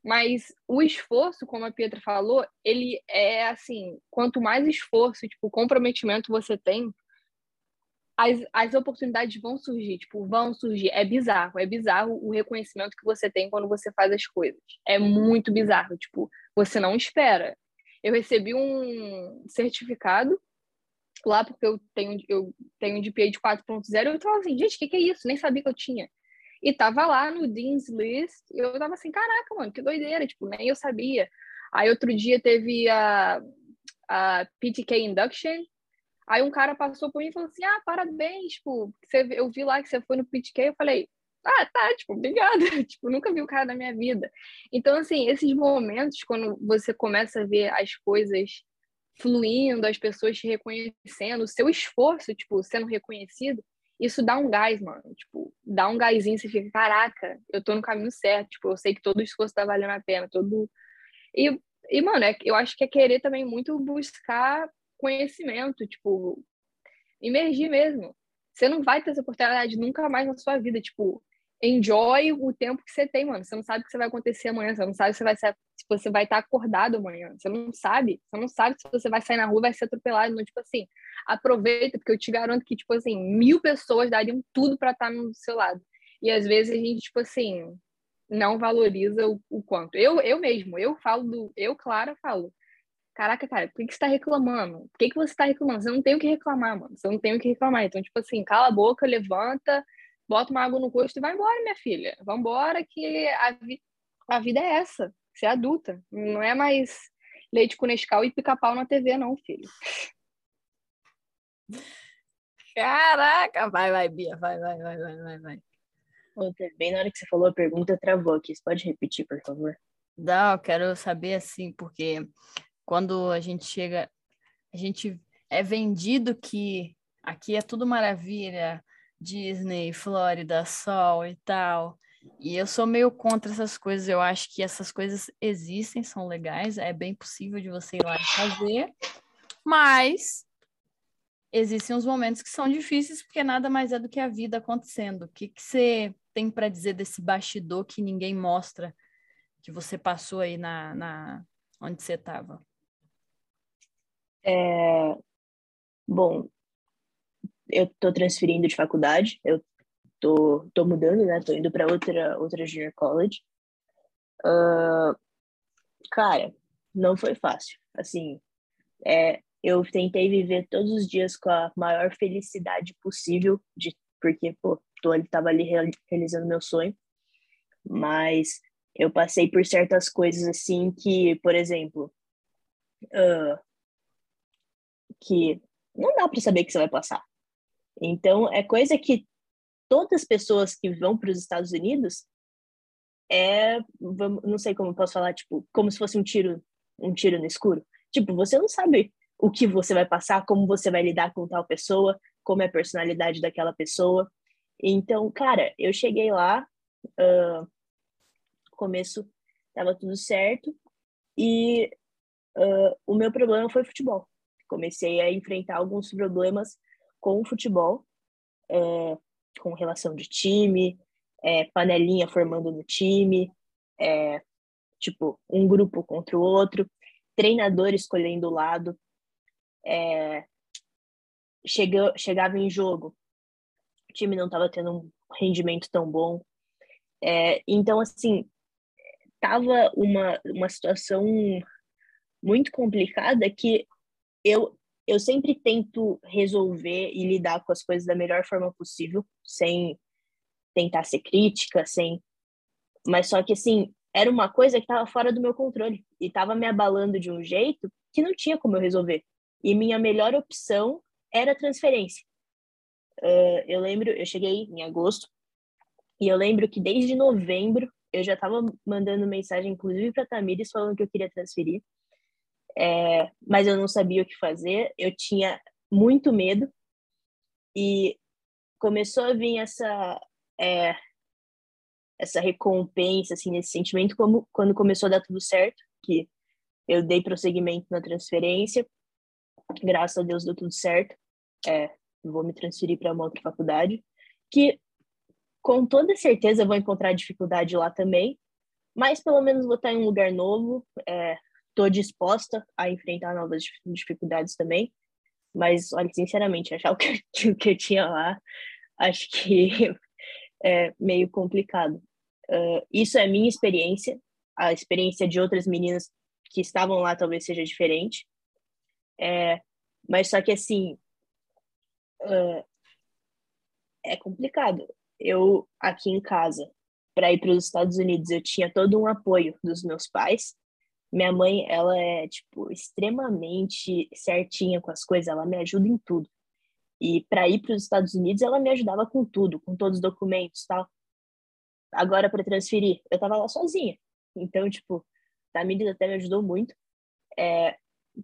mas o esforço, como a Pietra falou, ele é assim, quanto mais esforço, tipo, comprometimento você tem, as, as oportunidades vão surgir, tipo, vão surgir. É bizarro, é bizarro o reconhecimento que você tem quando você faz as coisas. É muito bizarro, tipo, você não espera. Eu recebi um certificado lá porque eu tenho eu tenho um DPA de 4.0 eu tava assim, gente, o que, que é isso? Nem sabia que eu tinha. E tava lá no Dean's List, eu tava assim, caraca, mano, que doideira, tipo, nem eu sabia. Aí outro dia teve a, a PTK Induction, Aí um cara passou por mim e falou assim: Ah, parabéns, tipo, você, eu vi lá que você foi no PitK. Eu falei: Ah, tá, tipo, obrigada. tipo, nunca vi o cara na minha vida. Então, assim, esses momentos, quando você começa a ver as coisas fluindo, as pessoas te reconhecendo, o seu esforço, tipo, sendo reconhecido, isso dá um gás, mano. Tipo, dá um gásinho, você fica, caraca, eu tô no caminho certo. Tipo, eu sei que todo esforço tá valendo a pena, todo. E, e mano, é, eu acho que é querer também muito buscar conhecimento, tipo, emergir mesmo. Você não vai ter essa oportunidade nunca mais na sua vida, tipo, enjoy o tempo que você tem, mano. Você não sabe o que vai acontecer amanhã, você não sabe se, se você vai estar acordado amanhã, você não sabe, você não sabe se você vai sair na rua vai ser atropelado, não, tipo assim, aproveita, porque eu te garanto que, tipo assim, mil pessoas dariam tudo para estar no seu lado. E às vezes a gente, tipo assim, não valoriza o, o quanto. Eu, eu mesmo, eu falo do, eu, Clara, falo, Caraca, cara, por que, que você tá reclamando? Por que, que você tá reclamando? Você não tem o que reclamar, mano. Você não tem o que reclamar. Então, tipo assim, cala a boca, levanta, bota uma água no rosto e vai embora, minha filha. Vambora, que a, vi a vida é essa. Você é adulta. Não é mais leite com Nescau e pica-pau na TV, não, filho. Caraca, vai, vai, Bia, vai, vai, vai, vai, vai, vai. Bem na hora que você falou a pergunta, travou aqui. Você pode repetir, por favor? Não, eu quero saber assim, porque quando a gente chega, a gente é vendido que aqui é tudo maravilha, Disney, Flórida, sol e tal. E eu sou meio contra essas coisas. Eu acho que essas coisas existem, são legais, é bem possível de você ir lá fazer, mas existem os momentos que são difíceis porque nada mais é do que a vida acontecendo. O que, que você tem para dizer desse bastidor que ninguém mostra que você passou aí na, na onde você estava? É, bom, eu tô transferindo de faculdade, eu tô, tô mudando, né? Tô indo para outra, outra junior college. Uh, cara, não foi fácil. Assim, é, eu tentei viver todos os dias com a maior felicidade possível, de, porque, pô, tô, ele tava ali realizando meu sonho. Mas eu passei por certas coisas, assim, que, por exemplo, uh, que não dá para saber que você vai passar. Então, é coisa que todas as pessoas que vão para os Estados Unidos é, não sei como posso falar, tipo, como se fosse um tiro, um tiro no escuro. Tipo, você não sabe o que você vai passar, como você vai lidar com tal pessoa, como é a personalidade daquela pessoa. Então, cara, eu cheguei lá, uh, começo tava tudo certo e uh, o meu problema foi futebol comecei a enfrentar alguns problemas com o futebol, é, com relação de time, é, panelinha formando no time, é, tipo, um grupo contra o outro, treinador escolhendo o lado, é, chegou, chegava em jogo, o time não estava tendo um rendimento tão bom. É, então, assim, tava uma, uma situação muito complicada que eu, eu sempre tento resolver e lidar com as coisas da melhor forma possível, sem tentar ser crítica, sem. Mas só que, assim, era uma coisa que estava fora do meu controle e estava me abalando de um jeito que não tinha como eu resolver. E minha melhor opção era transferência. Uh, eu lembro, eu cheguei em agosto e eu lembro que desde novembro eu já estava mandando mensagem, inclusive para Tamires, falando que eu queria transferir é, mas eu não sabia o que fazer, eu tinha muito medo. E começou a vir essa é, essa recompensa, assim, esse sentimento como quando começou a dar tudo certo, que eu dei prosseguimento na transferência, graças a Deus deu tudo certo, é, vou me transferir para uma outra faculdade, que com toda certeza vou encontrar dificuldade lá também, mas pelo menos vou estar em um lugar novo, é, estou disposta a enfrentar novas dificuldades também. Mas, olha, sinceramente, achar o que, o que eu tinha lá, acho que é meio complicado. Uh, isso é minha experiência, a experiência de outras meninas que estavam lá talvez seja diferente. É, mas só que assim uh, é complicado. Eu aqui em casa para ir para os Estados Unidos eu tinha todo um apoio dos meus pais. Minha mãe ela é tipo extremamente certinha com as coisas, ela me ajuda em tudo. E para ir para os Estados Unidos ela me ajudava com tudo, com todos os documentos, tal. Agora para transferir, eu tava lá sozinha. Então, tipo, Tamires até me ajudou muito. É,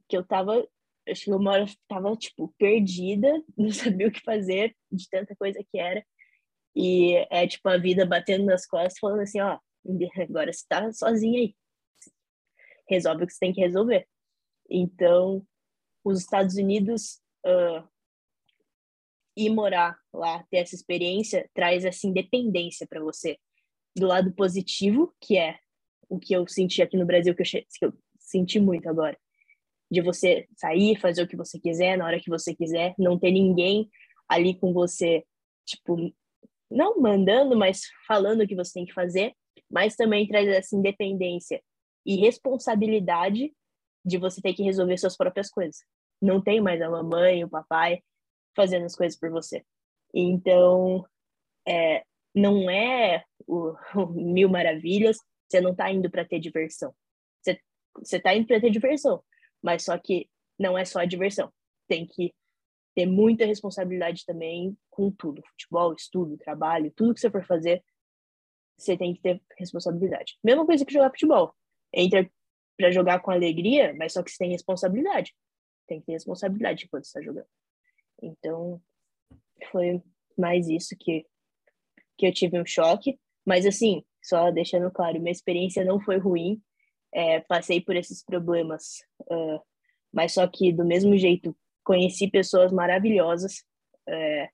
que eu tava, acho que uma hora eu tava, tipo, perdida, não sabia o que fazer de tanta coisa que era. E é, tipo, a vida batendo nas costas, falando assim, ó, agora você tá sozinha aí. Resolve o que você tem que resolver. Então, os Estados Unidos uh, ir morar lá, ter essa experiência, traz essa independência para você. Do lado positivo, que é o que eu senti aqui no Brasil, que eu, que eu senti muito agora. De você sair, fazer o que você quiser, na hora que você quiser, não ter ninguém ali com você, tipo, não mandando, mas falando o que você tem que fazer, mas também traz essa independência e responsabilidade de você ter que resolver suas próprias coisas. Não tem mais a mamãe, o papai fazendo as coisas por você. Então, é, não é o, o mil maravilhas, você não está indo para ter diversão. Você, você tá indo para ter diversão, mas só que não é só a diversão. Tem que ter muita responsabilidade também com tudo. Futebol, estudo, trabalho, tudo que você for fazer, você tem que ter responsabilidade. Mesma coisa que jogar futebol. Entra para jogar com alegria, mas só que você tem responsabilidade. Tem que ter responsabilidade enquanto está jogando. Então, foi mais isso que, que eu tive um choque. Mas, assim, só deixando claro, minha experiência não foi ruim, é, passei por esses problemas, uh, mas só que do mesmo jeito conheci pessoas maravilhosas, é,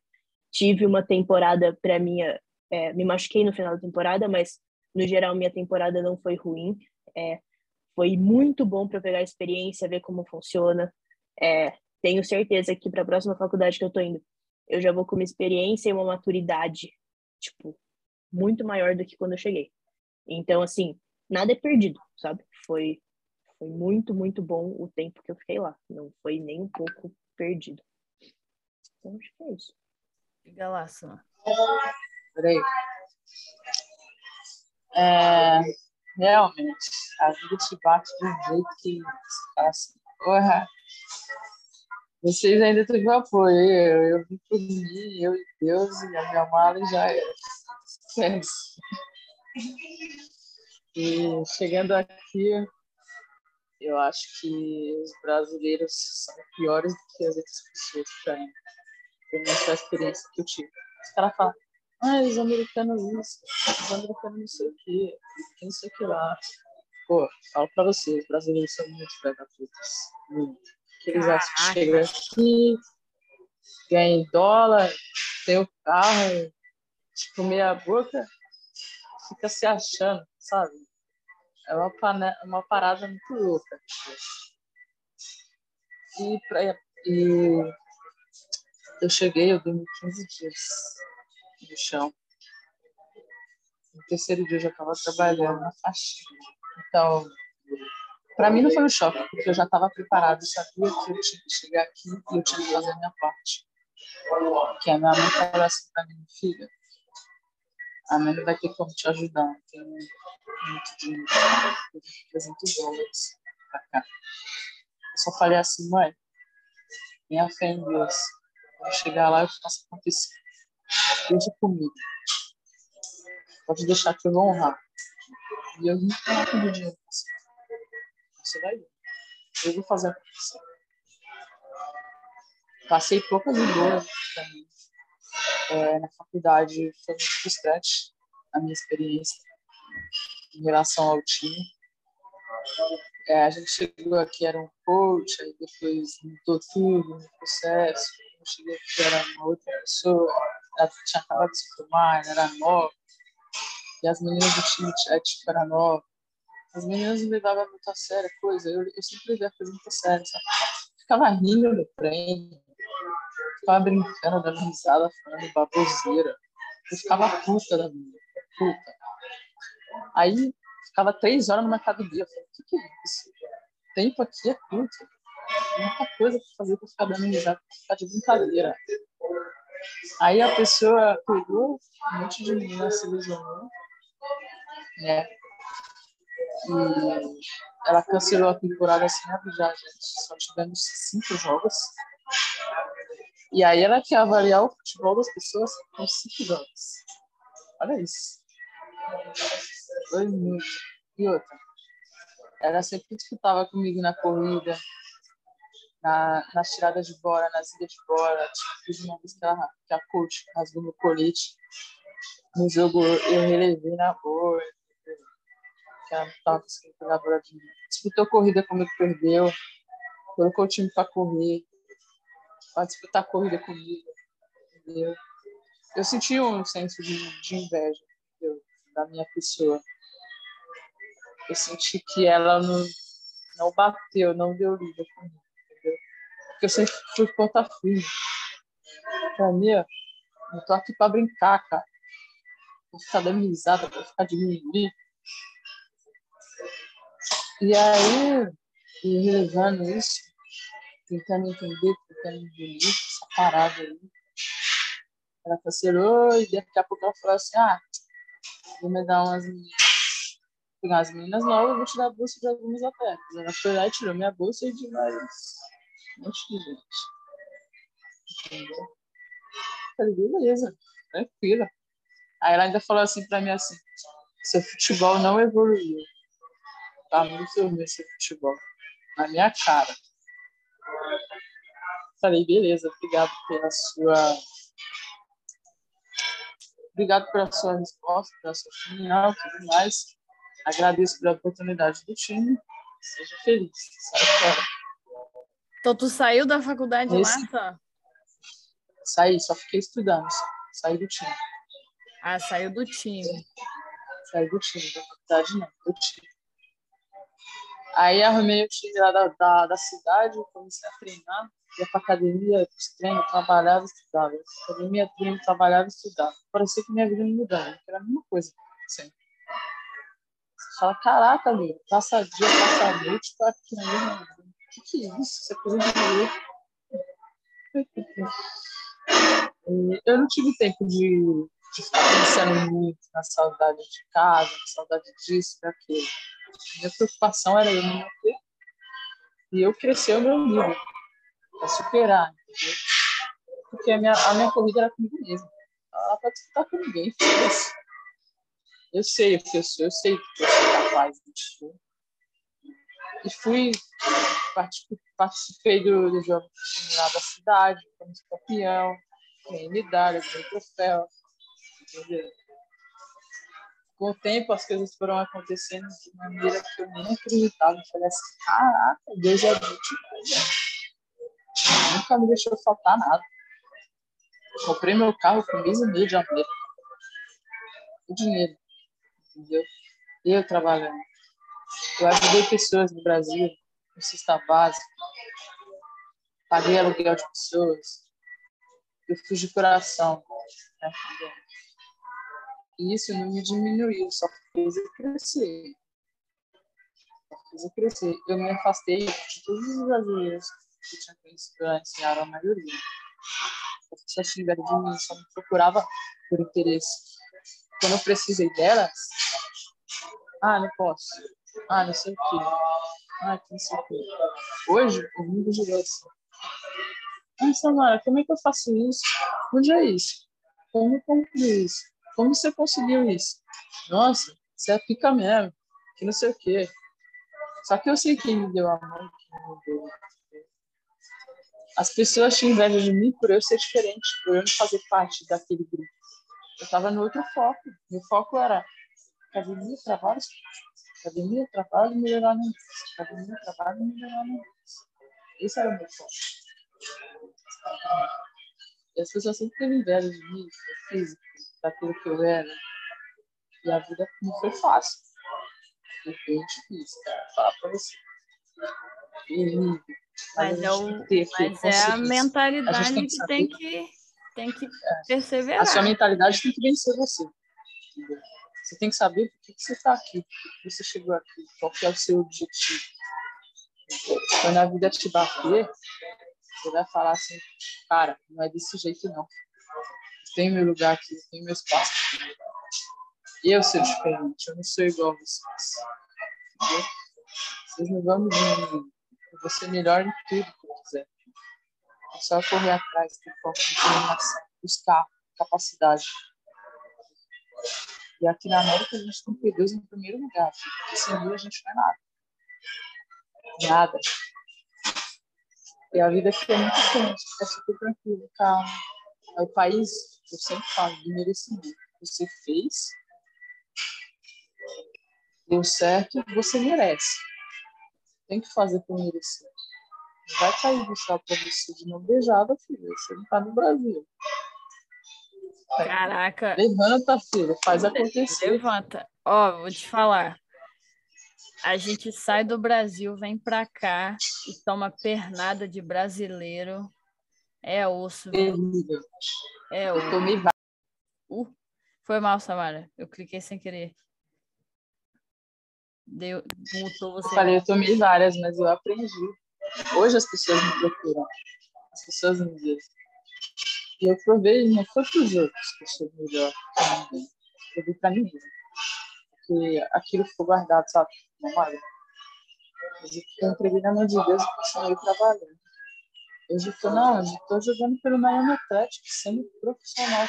tive uma temporada para minha, é, me machuquei no final da temporada, mas no geral minha temporada não foi ruim, é, foi muito bom para pegar a experiência, ver como funciona. É, tenho certeza que para a próxima faculdade que eu tô indo, eu já vou com uma experiência e uma maturidade, tipo, muito maior do que quando eu cheguei. Então, assim, nada é perdido, sabe? Foi, foi muito, muito bom o tempo que eu fiquei lá. Não foi nem um pouco perdido. Então, acho que é isso. Diga lá, Sam. Peraí. É, realmente, a vida te bate de um jeito que assim, porra, vocês ainda teve apoio, eu, eu vim por mim, eu e Deus, e a minha mala já era. E chegando aqui, eu acho que os brasileiros são piores do que as outras pessoas para mim. Pelo menos a experiência que eu tive. Os caras falam, ah, os americanos isso, os americanos não sei o quê, não sei o que lá. Pô, falo pra vocês, os brasileiros são muito pegaputas. Muito. Eles acham que chegam aqui, ganham dólar, tem o carro, tipo, meia boca, fica se achando, sabe? É uma, uma parada muito louca. E, pra... e eu cheguei, eu dormi 15 dias no chão. No terceiro dia eu já estava trabalhando na faxina. Então, para mim não foi um choque, porque eu já estava preparado, eu sabia que eu tinha que chegar aqui e eu tinha que fazer a minha parte. Que a minha mãe falou assim para mim, filha, a mãe não vai ter como te ajudar, não tem muito dinheiro, 300 dólares pra cá. Eu só falei assim, mãe, minha fé em Deus, vou chegar lá eu faço acontecer. Deixa comigo. Pode deixar que eu vou honrar. E eu vim falar com o dinheiro. Você vai ver. Eu vou fazer acontecer. Passei poucas também é, na faculdade foi muito frustrante a minha experiência em relação ao time. É, a gente chegou aqui, era um coach, aí depois mudou tudo no processo. Eu cheguei aqui, era uma outra pessoa, ela tinha acabado de se formar, era nova. E as meninas do time é, tipo, era nova. As meninas me levavam muito a sério coisa. Eu, eu sempre levei a coisa muito a sabe? Ficava rindo no treino, ficava brincando, dando risada, falando baboseira. Eu ficava puta da vida, puta. Aí ficava três horas numa academia. Eu falei, o que, que é isso? O tempo aqui é curto. Muita coisa pra fazer pra ficar dando risada, pra ficar de brincadeira. Aí a pessoa pegou um monte de menina se lesionou, né? E ela cancelou a temporada sempre já, gente. Só tivemos cinco jogos. E aí ela quer avaliar o futebol das pessoas com cinco jogos. Olha isso. Foi muito. E outra. Ela sempre disputava comigo na corrida, na, nas tiradas de bola, nas idas de bola. Tipo, fiz uma vez que a, que a coach rasgou meu colete. No jogo eu relevei na boa. Que ela não estava conseguindo pegar a bola de mim. Disputou corrida comigo, perdeu. Colocou o time para correr. Para disputar corrida comigo. Entendeu? Eu senti um senso de, de inveja entendeu? da minha pessoa. Eu senti que ela não, não bateu, não deu liga comigo. Porque eu sempre fui ponta firme. Pra mim, eu tô aqui pra brincar, cara. Vou ficar dando risada, vou ficar diminuindo. E aí, levando isso, tentando entender, tentando engolir essa parada aí. Ela cancelou e daqui a pouco ela falou assim, ah, vou me dar umas meninas. Pegar as meninas novas, vou tirar a bolsa de algumas atletas. Ela foi lá e tirou minha bolsa e de monte de gente. Entendeu? Falei, beleza, tranquila. Aí ela ainda falou assim pra mim assim, seu futebol não evoluiu. Tá muito ruim seu futebol. Na minha cara. Falei, beleza, obrigado pela sua. Obrigado pela sua resposta, pela sua opinião tudo mais. Agradeço pela oportunidade do time. Seja feliz. Sai fora. Então tu saiu da faculdade Esse... lá, tá? Saí, só fiquei estudando. Saí do time. Ah, saiu do time. Saí do time, da faculdade não, do time. Aí arrumei o time lá da, da, da cidade, comecei a treinar, ia pra academia, treino, trabalhava, estudava. Academia, treino, trabalhava, estudava. Parecia que minha vida não mudava, era a mesma coisa sempre. Você fala, caraca, meu, passa dia, passa noite, tô aqui na mesma que, que é isso? É coisa de Eu não tive tempo de, de ficar pensando muito na saudade de casa, na saudade disso, daquilo. Minha preocupação era eu me manter e eu crescer o meu nível, para superar, entendeu? Porque a minha, a minha corrida era comigo mesmo. Ela para disputar com ninguém. Eu sei o que eu sou, eu sei o que eu sou capaz de e fui, participei do, do jogo lá da cidade, como campeão, ganhei medalha, ganhei troféu, entendeu? Com o tempo as coisas foram acontecendo de maneira que eu nem acreditava. Eu falei assim, caraca, Deus é bom Nunca me deixou faltar nada. Comprei meu carro com 15 mil de janeiro. O dinheiro, entendeu? Eu trabalhando. Eu ajudei pessoas no Brasil com cesta básica, paguei aluguel de pessoas, eu fiz de coração. Né? E isso não me diminuiu, só fez eu crescer. Só fez eu crescer. Eu me afastei de todos os brasileiros que eu tinha conhecido antes, a maioria. As pessoas tiveram de mim, só me procurava por interesse. Quando eu precisei delas, ah, não posso ah, não sei o quê. Ah, que não sei o quê. Hoje, o mundo girou assim. Ah, Samara, como é que eu faço isso? Onde é isso? Como concluir isso? Como você conseguiu isso? Nossa, você é pica mesmo. Que não sei o quê. Só que eu sei quem me deu a mão, quem me deu. As pessoas tinham inveja de mim por eu ser diferente, por eu não fazer parte daquele grupo. Eu estava no outro foco. Meu foco era academia, trabalho, Academia, trabalho e melhorar no. Academia, trabalho e melhorar no. Esse era o meu foco. E as pessoas sempre têm inveja de mim, físico, daquilo que eu era. E a vida não foi fácil. Foi bem difícil, cara. Falar pra você. Mas, é, o, mas é a mentalidade a que, que tem que tem que perseverar. A sua mentalidade tem que vencer você. Você tem que saber por que, você está aqui, por que você chegou aqui, qual que é o seu objetivo. Quando a vida te bater, você vai falar assim, cara, não é desse jeito não. Eu tenho meu lugar aqui, eu tenho meu espaço. Eu sou diferente, eu não sou igual a vocês. Entendeu? Vocês não vão me Eu vou ser melhor em tudo que eu quiser. É só correr atrás, ter foco, determinação, buscar capacidade. E aqui na América a gente tem que ter Deus em primeiro lugar, porque sem Deus a gente não é nada. Nada. E a vida aqui é muito diferente, é super tranquilo, calma. É o país, eu sempre falo, de merecimento. Você fez, deu certo, você merece. Tem que fazer por merecer. Não vai cair do céu para você de mão beijada, filha. Você não tá no Brasil. Caraca. Levanta, filha. Faz acontecer. Levanta. Ó, vou te falar. A gente sai do Brasil, vem pra cá e toma pernada de brasileiro. É osso. Terrível. É osso. Eu tomei uh, Foi mal, Samara. Eu cliquei sem querer. Deu, mutou você. Eu falei, eu tomei várias, mas eu aprendi. Hoje as pessoas me procuram. As pessoas me dizem. E eu provei, não foi para os outros que eu sou melhor que ninguém. Eu vi para mim mesmo. Porque aquilo ficou guardado, sabe? Memória. Mas eu entreguei na mão de Deus e continuei trabalhando. Hoje eu estou não, hoje estou jogando pelo Miami Atlético, sendo profissional.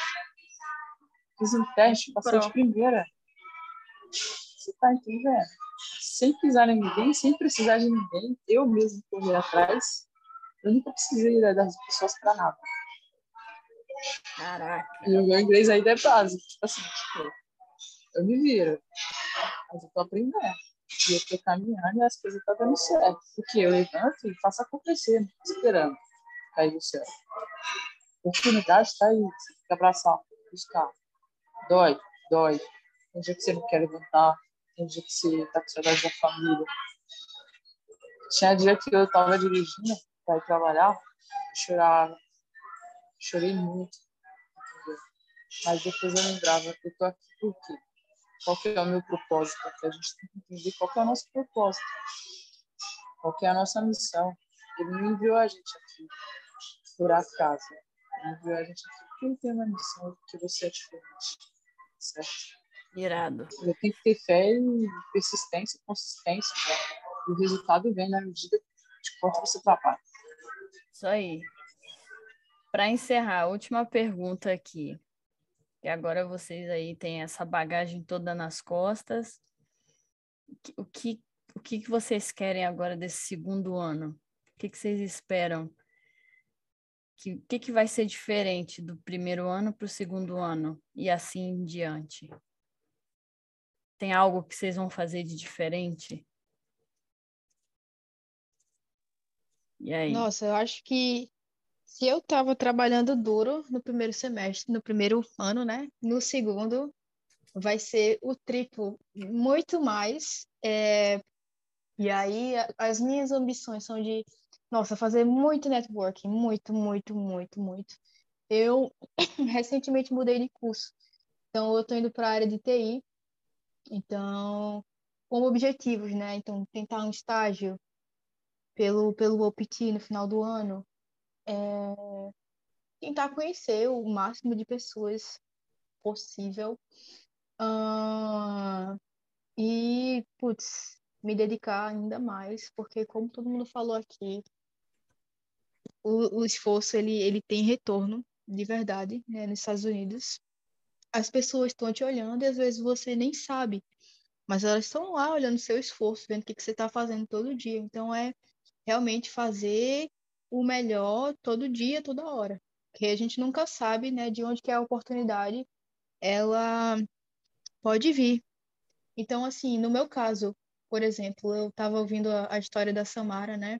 Fiz um teste, passei de primeira. Você tá entendendo? Sem pisar em ninguém, sem precisar de ninguém, eu mesmo correr atrás. Eu nunca precisei das pessoas para nada. Caraca. E o meu inglês ainda é básico. Tipo assim, tipo, eu me viro. Mas eu tô aprendendo. E eu tô caminhando e as coisas estão tá dando certo. Porque eu levanto e faço acontecer, não esperando cair do céu. A oportunidade está aí. Você tem que abraçar, buscar. Dói, dói. Tem dia que você não quer levantar, tem dia que você tá com saudade da família. Tinha dia que eu tava dirigindo para ir trabalhar, chorava Chorei muito. Entendeu? Mas depois eu lembrava que eu tô aqui por quê? Qual que é o meu propósito? Porque a gente tem que entender qual que é o nosso propósito. Qual que é a nossa missão. Ele não enviou a gente aqui por acaso. Ele enviou a gente aqui porque ele tem uma missão que você é diferente. Certo? Irado. Eu tenho que ter fé e persistência, consistência. Né? E o resultado vem na medida de quanto você trabalha. Isso aí. Para encerrar, a última pergunta aqui. E agora vocês aí têm essa bagagem toda nas costas. O que, o que, que vocês querem agora desse segundo ano? O que, que vocês esperam? O que, que, vai ser diferente do primeiro ano para o segundo ano e assim em diante? Tem algo que vocês vão fazer de diferente? E aí? Nossa, eu acho que se eu estava trabalhando duro no primeiro semestre, no primeiro ano, né? No segundo, vai ser o triplo, muito mais. É... E aí, as minhas ambições são de, nossa, fazer muito networking, muito, muito, muito, muito. Eu recentemente mudei de curso, então eu estou indo para a área de TI, então, com objetivos, né? Então, tentar um estágio pelo, pelo OPT no final do ano, é, tentar conhecer o máximo de pessoas possível. Uh, e, putz, me dedicar ainda mais, porque como todo mundo falou aqui, o, o esforço ele, ele tem retorno de verdade né, nos Estados Unidos. As pessoas estão te olhando e às vezes você nem sabe, mas elas estão lá olhando seu esforço, vendo o que, que você está fazendo todo dia. Então é realmente fazer o melhor todo dia, toda hora. Porque a gente nunca sabe, né, de onde que é a oportunidade ela pode vir. Então, assim, no meu caso, por exemplo, eu estava ouvindo a, a, história da Samara, né?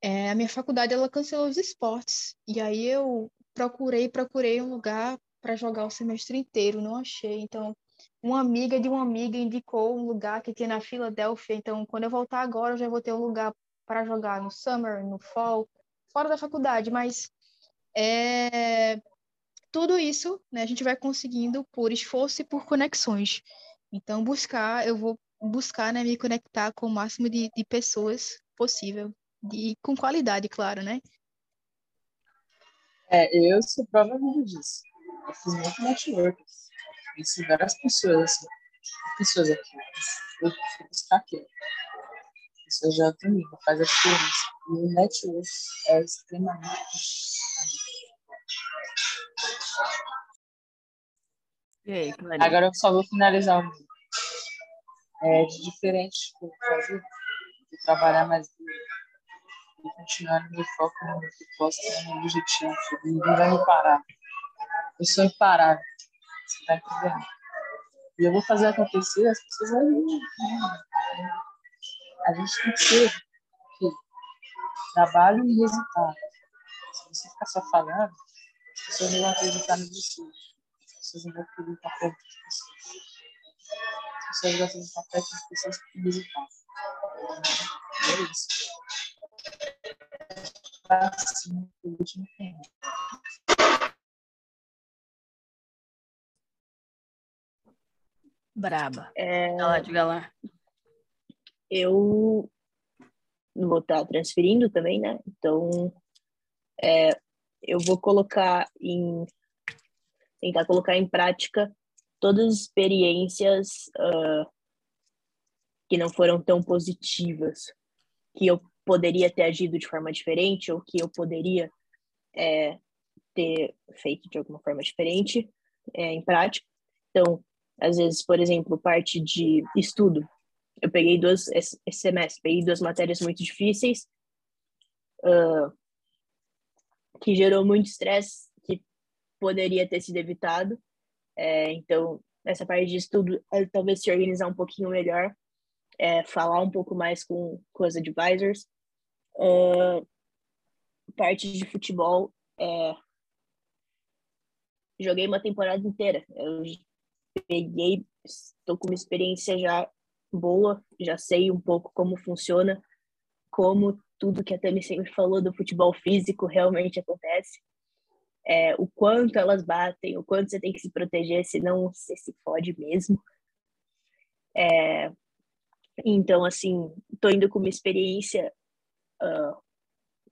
É, a minha faculdade ela cancelou os esportes e aí eu procurei, procurei um lugar para jogar o semestre inteiro, não achei. Então, uma amiga de uma amiga indicou um lugar que tinha na Filadélfia. Então, quando eu voltar agora, eu já vou ter um lugar para jogar no summer, no fall, fora da faculdade, mas é, tudo isso né, a gente vai conseguindo por esforço e por conexões. Então, buscar, eu vou buscar né, me conectar com o máximo de, de pessoas possível, e com qualidade, claro, né? É, eu sou prova disso. Eu fiz muito network. Conheci várias pessoas, assim. Pessoas aqui. Eu fui buscar aqui. Pessoas de nível, faz a diferença. E o network é extremamente E aí, Agora eu só vou finalizar o meu. É de diferente que eu fazer, de trabalhar mais duro e continuar no meu foco no meu propósito, no meu objetivo. Ninguém vai me parar. Eu sou imparável. Você tá entendendo? E eu vou fazer acontecer, as pessoas vão. A gente tem que ser que trabalho e resultado. Se você ficar só falando, as pessoas não vão acreditar no discurso. As pessoas não vão acreditar perto das pessoas. As pessoas gostam de estar perto das pessoas que têm resultado. É isso. Assim, o último tempo. Braba. É, lá, diga lá. Eu vou estar transferindo também, né? Então, é, eu vou colocar em tentar colocar em prática todas as experiências uh, que não foram tão positivas, que eu poderia ter agido de forma diferente ou que eu poderia é, ter feito de alguma forma diferente é, em prática. Então, às vezes, por exemplo, parte de estudo, eu peguei duas esse semestre, peguei duas matérias muito difíceis, uh, que gerou muito estresse que poderia ter sido evitado. É, então, essa parte de estudo, talvez se organizar um pouquinho melhor, é, falar um pouco mais com, com os advisors. Uh, parte de futebol, é, joguei uma temporada inteira. Eu peguei, estou com uma experiência já boa, já sei um pouco como funciona, como tudo que a Tami sempre falou do futebol físico realmente acontece. É, o quanto elas batem, o quanto você tem que se proteger, senão você se fode mesmo. É, então, assim, tô indo com uma experiência. Uh,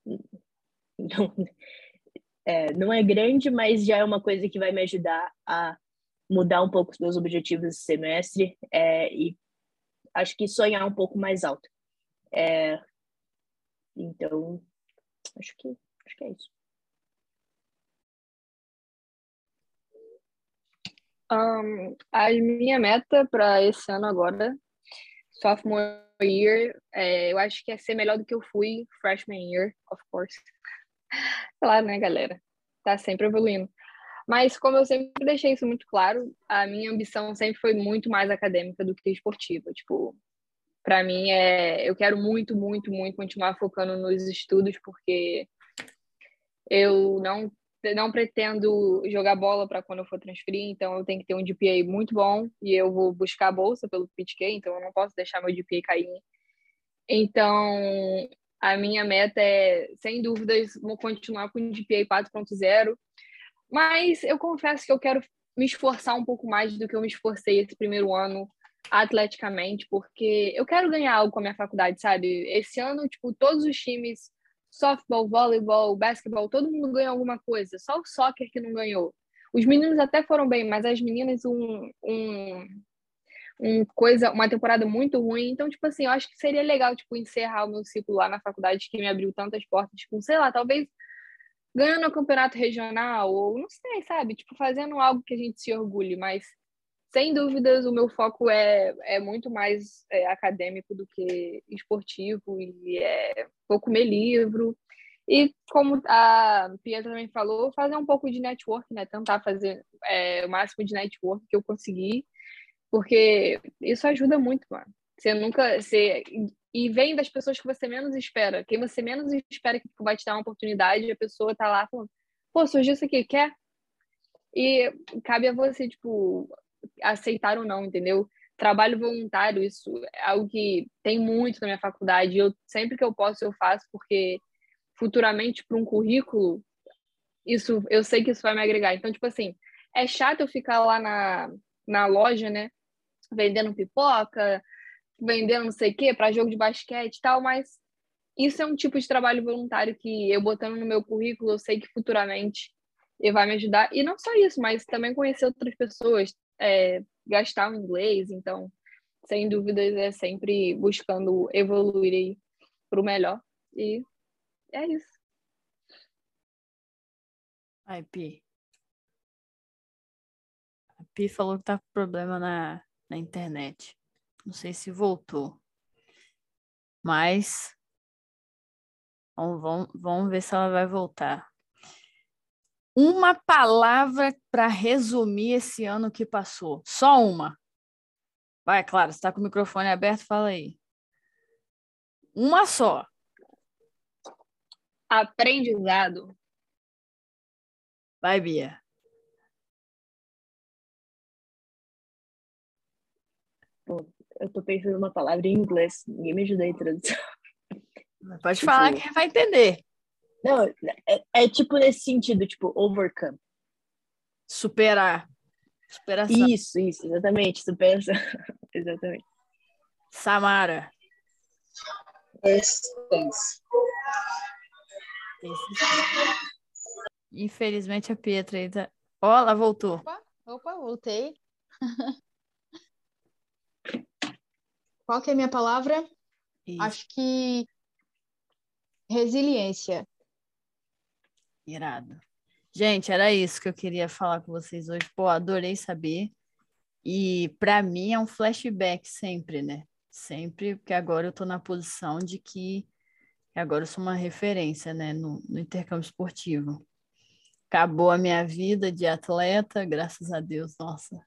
não, é, não é grande, mas já é uma coisa que vai me ajudar a mudar um pouco os meus objetivos esse semestre é, e acho que sonhar um pouco mais alto. É, então, acho que, acho que é isso. Um, a minha meta para esse ano agora, sophomore year, é, eu acho que é ser melhor do que eu fui freshman year, of course. Claro, né, galera? Tá sempre evoluindo. Mas como eu sempre deixei isso muito claro, a minha ambição sempre foi muito mais acadêmica do que esportiva. Tipo, para mim é eu quero muito muito muito continuar focando nos estudos porque eu não não pretendo jogar bola para quando eu for transferir, então eu tenho que ter um GPA muito bom e eu vou buscar a bolsa pelo PTK, então eu não posso deixar meu GPA cair. Então, a minha meta é, sem dúvidas, vou continuar com o GPA 4.0, mas eu confesso que eu quero me esforçar um pouco mais do que eu me esforcei esse primeiro ano atleticamente, porque eu quero ganhar algo com a minha faculdade, sabe? Esse ano, tipo, todos os times, softball, voleibol, basquetebol, todo mundo ganhou alguma coisa, só o soccer que não ganhou. Os meninos até foram bem, mas as meninas um, um, um coisa, uma temporada muito ruim. Então, tipo assim, eu acho que seria legal, tipo, encerrar o meu ciclo lá na faculdade que me abriu tantas portas, com, sei lá, talvez ganhando o campeonato regional, ou não sei, sabe? Tipo, fazendo algo que a gente se orgulhe, mas sem dúvidas, o meu foco é, é muito mais é, acadêmico do que esportivo e é vou comer livro. E como a Pia também falou, fazer um pouco de network, né? Tentar fazer é, o máximo de network que eu conseguir, porque isso ajuda muito, mano. Você nunca. Você, e vem das pessoas que você menos espera. Quem você menos espera que vai te dar uma oportunidade, a pessoa tá lá falando, pô, surgiu isso aqui, quer? E cabe a você, tipo, aceitar ou não, entendeu? trabalho voluntário, isso é algo que tem muito na minha faculdade. Eu sempre que eu posso eu faço porque futuramente para um currículo isso eu sei que isso vai me agregar. Então, tipo assim, é chato eu ficar lá na, na loja, né, vendendo pipoca, vendendo não sei o quê para jogo de basquete e tal, mas isso é um tipo de trabalho voluntário que eu botando no meu currículo, eu sei que futuramente ele vai me ajudar. E não só isso, mas também conhecer outras pessoas, é, gastar o inglês. Então, sem dúvidas, é sempre buscando evoluir para o melhor. E é isso. Ai, Pi. A Pi falou que tá com problema na, na internet. Não sei se voltou. Mas vamos, vamos, vamos ver se ela vai voltar. Uma palavra para resumir esse ano que passou. Só uma. Vai, claro, você está com o microfone aberto, fala aí. Uma só. Aprendizado. Vai, Bia. Eu tô pensando uma palavra em inglês. Ninguém me ajuda aí, tradução. Pode falar que vai entender. Não, é, é, tipo nesse sentido, tipo, overcome. Superar. Superação. Isso, isso, exatamente. Superação. exatamente. Samara. Persistência. Infelizmente a Pietra tá... Ó, ela voltou. Opa, opa, voltei. Qual que é a minha palavra? Isso. Acho que resiliência. Irado. Gente, era isso que eu queria falar com vocês hoje. Pô, adorei saber. E para mim é um flashback sempre, né? Sempre, porque agora eu tô na posição de que agora eu sou uma referência, né, no, no intercâmbio esportivo. Acabou a minha vida de atleta, graças a Deus, nossa.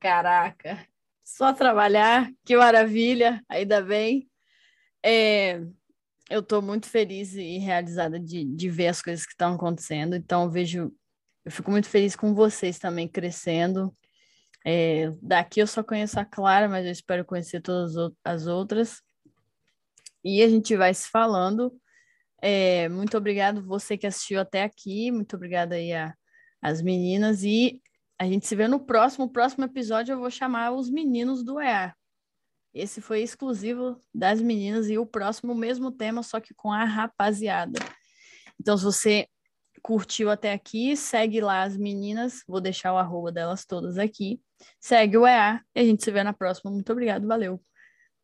Caraca, só trabalhar, que maravilha, ainda bem. É, eu estou muito feliz e realizada de, de ver as coisas que estão acontecendo. Então, eu vejo, eu fico muito feliz com vocês também crescendo. É, daqui eu só conheço a Clara, mas eu espero conhecer todas as outras. E a gente vai se falando. É, muito obrigado você que assistiu até aqui. Muito obrigada aí as meninas. E a gente se vê no próximo. próximo episódio eu vou chamar os meninos do EA. Esse foi exclusivo das meninas e o próximo, o mesmo tema, só que com a rapaziada. Então, se você curtiu até aqui, segue lá as meninas. Vou deixar o arroba delas todas aqui. Segue o EA e a gente se vê na próxima. Muito obrigado, valeu.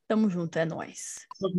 Tamo junto, é nóis.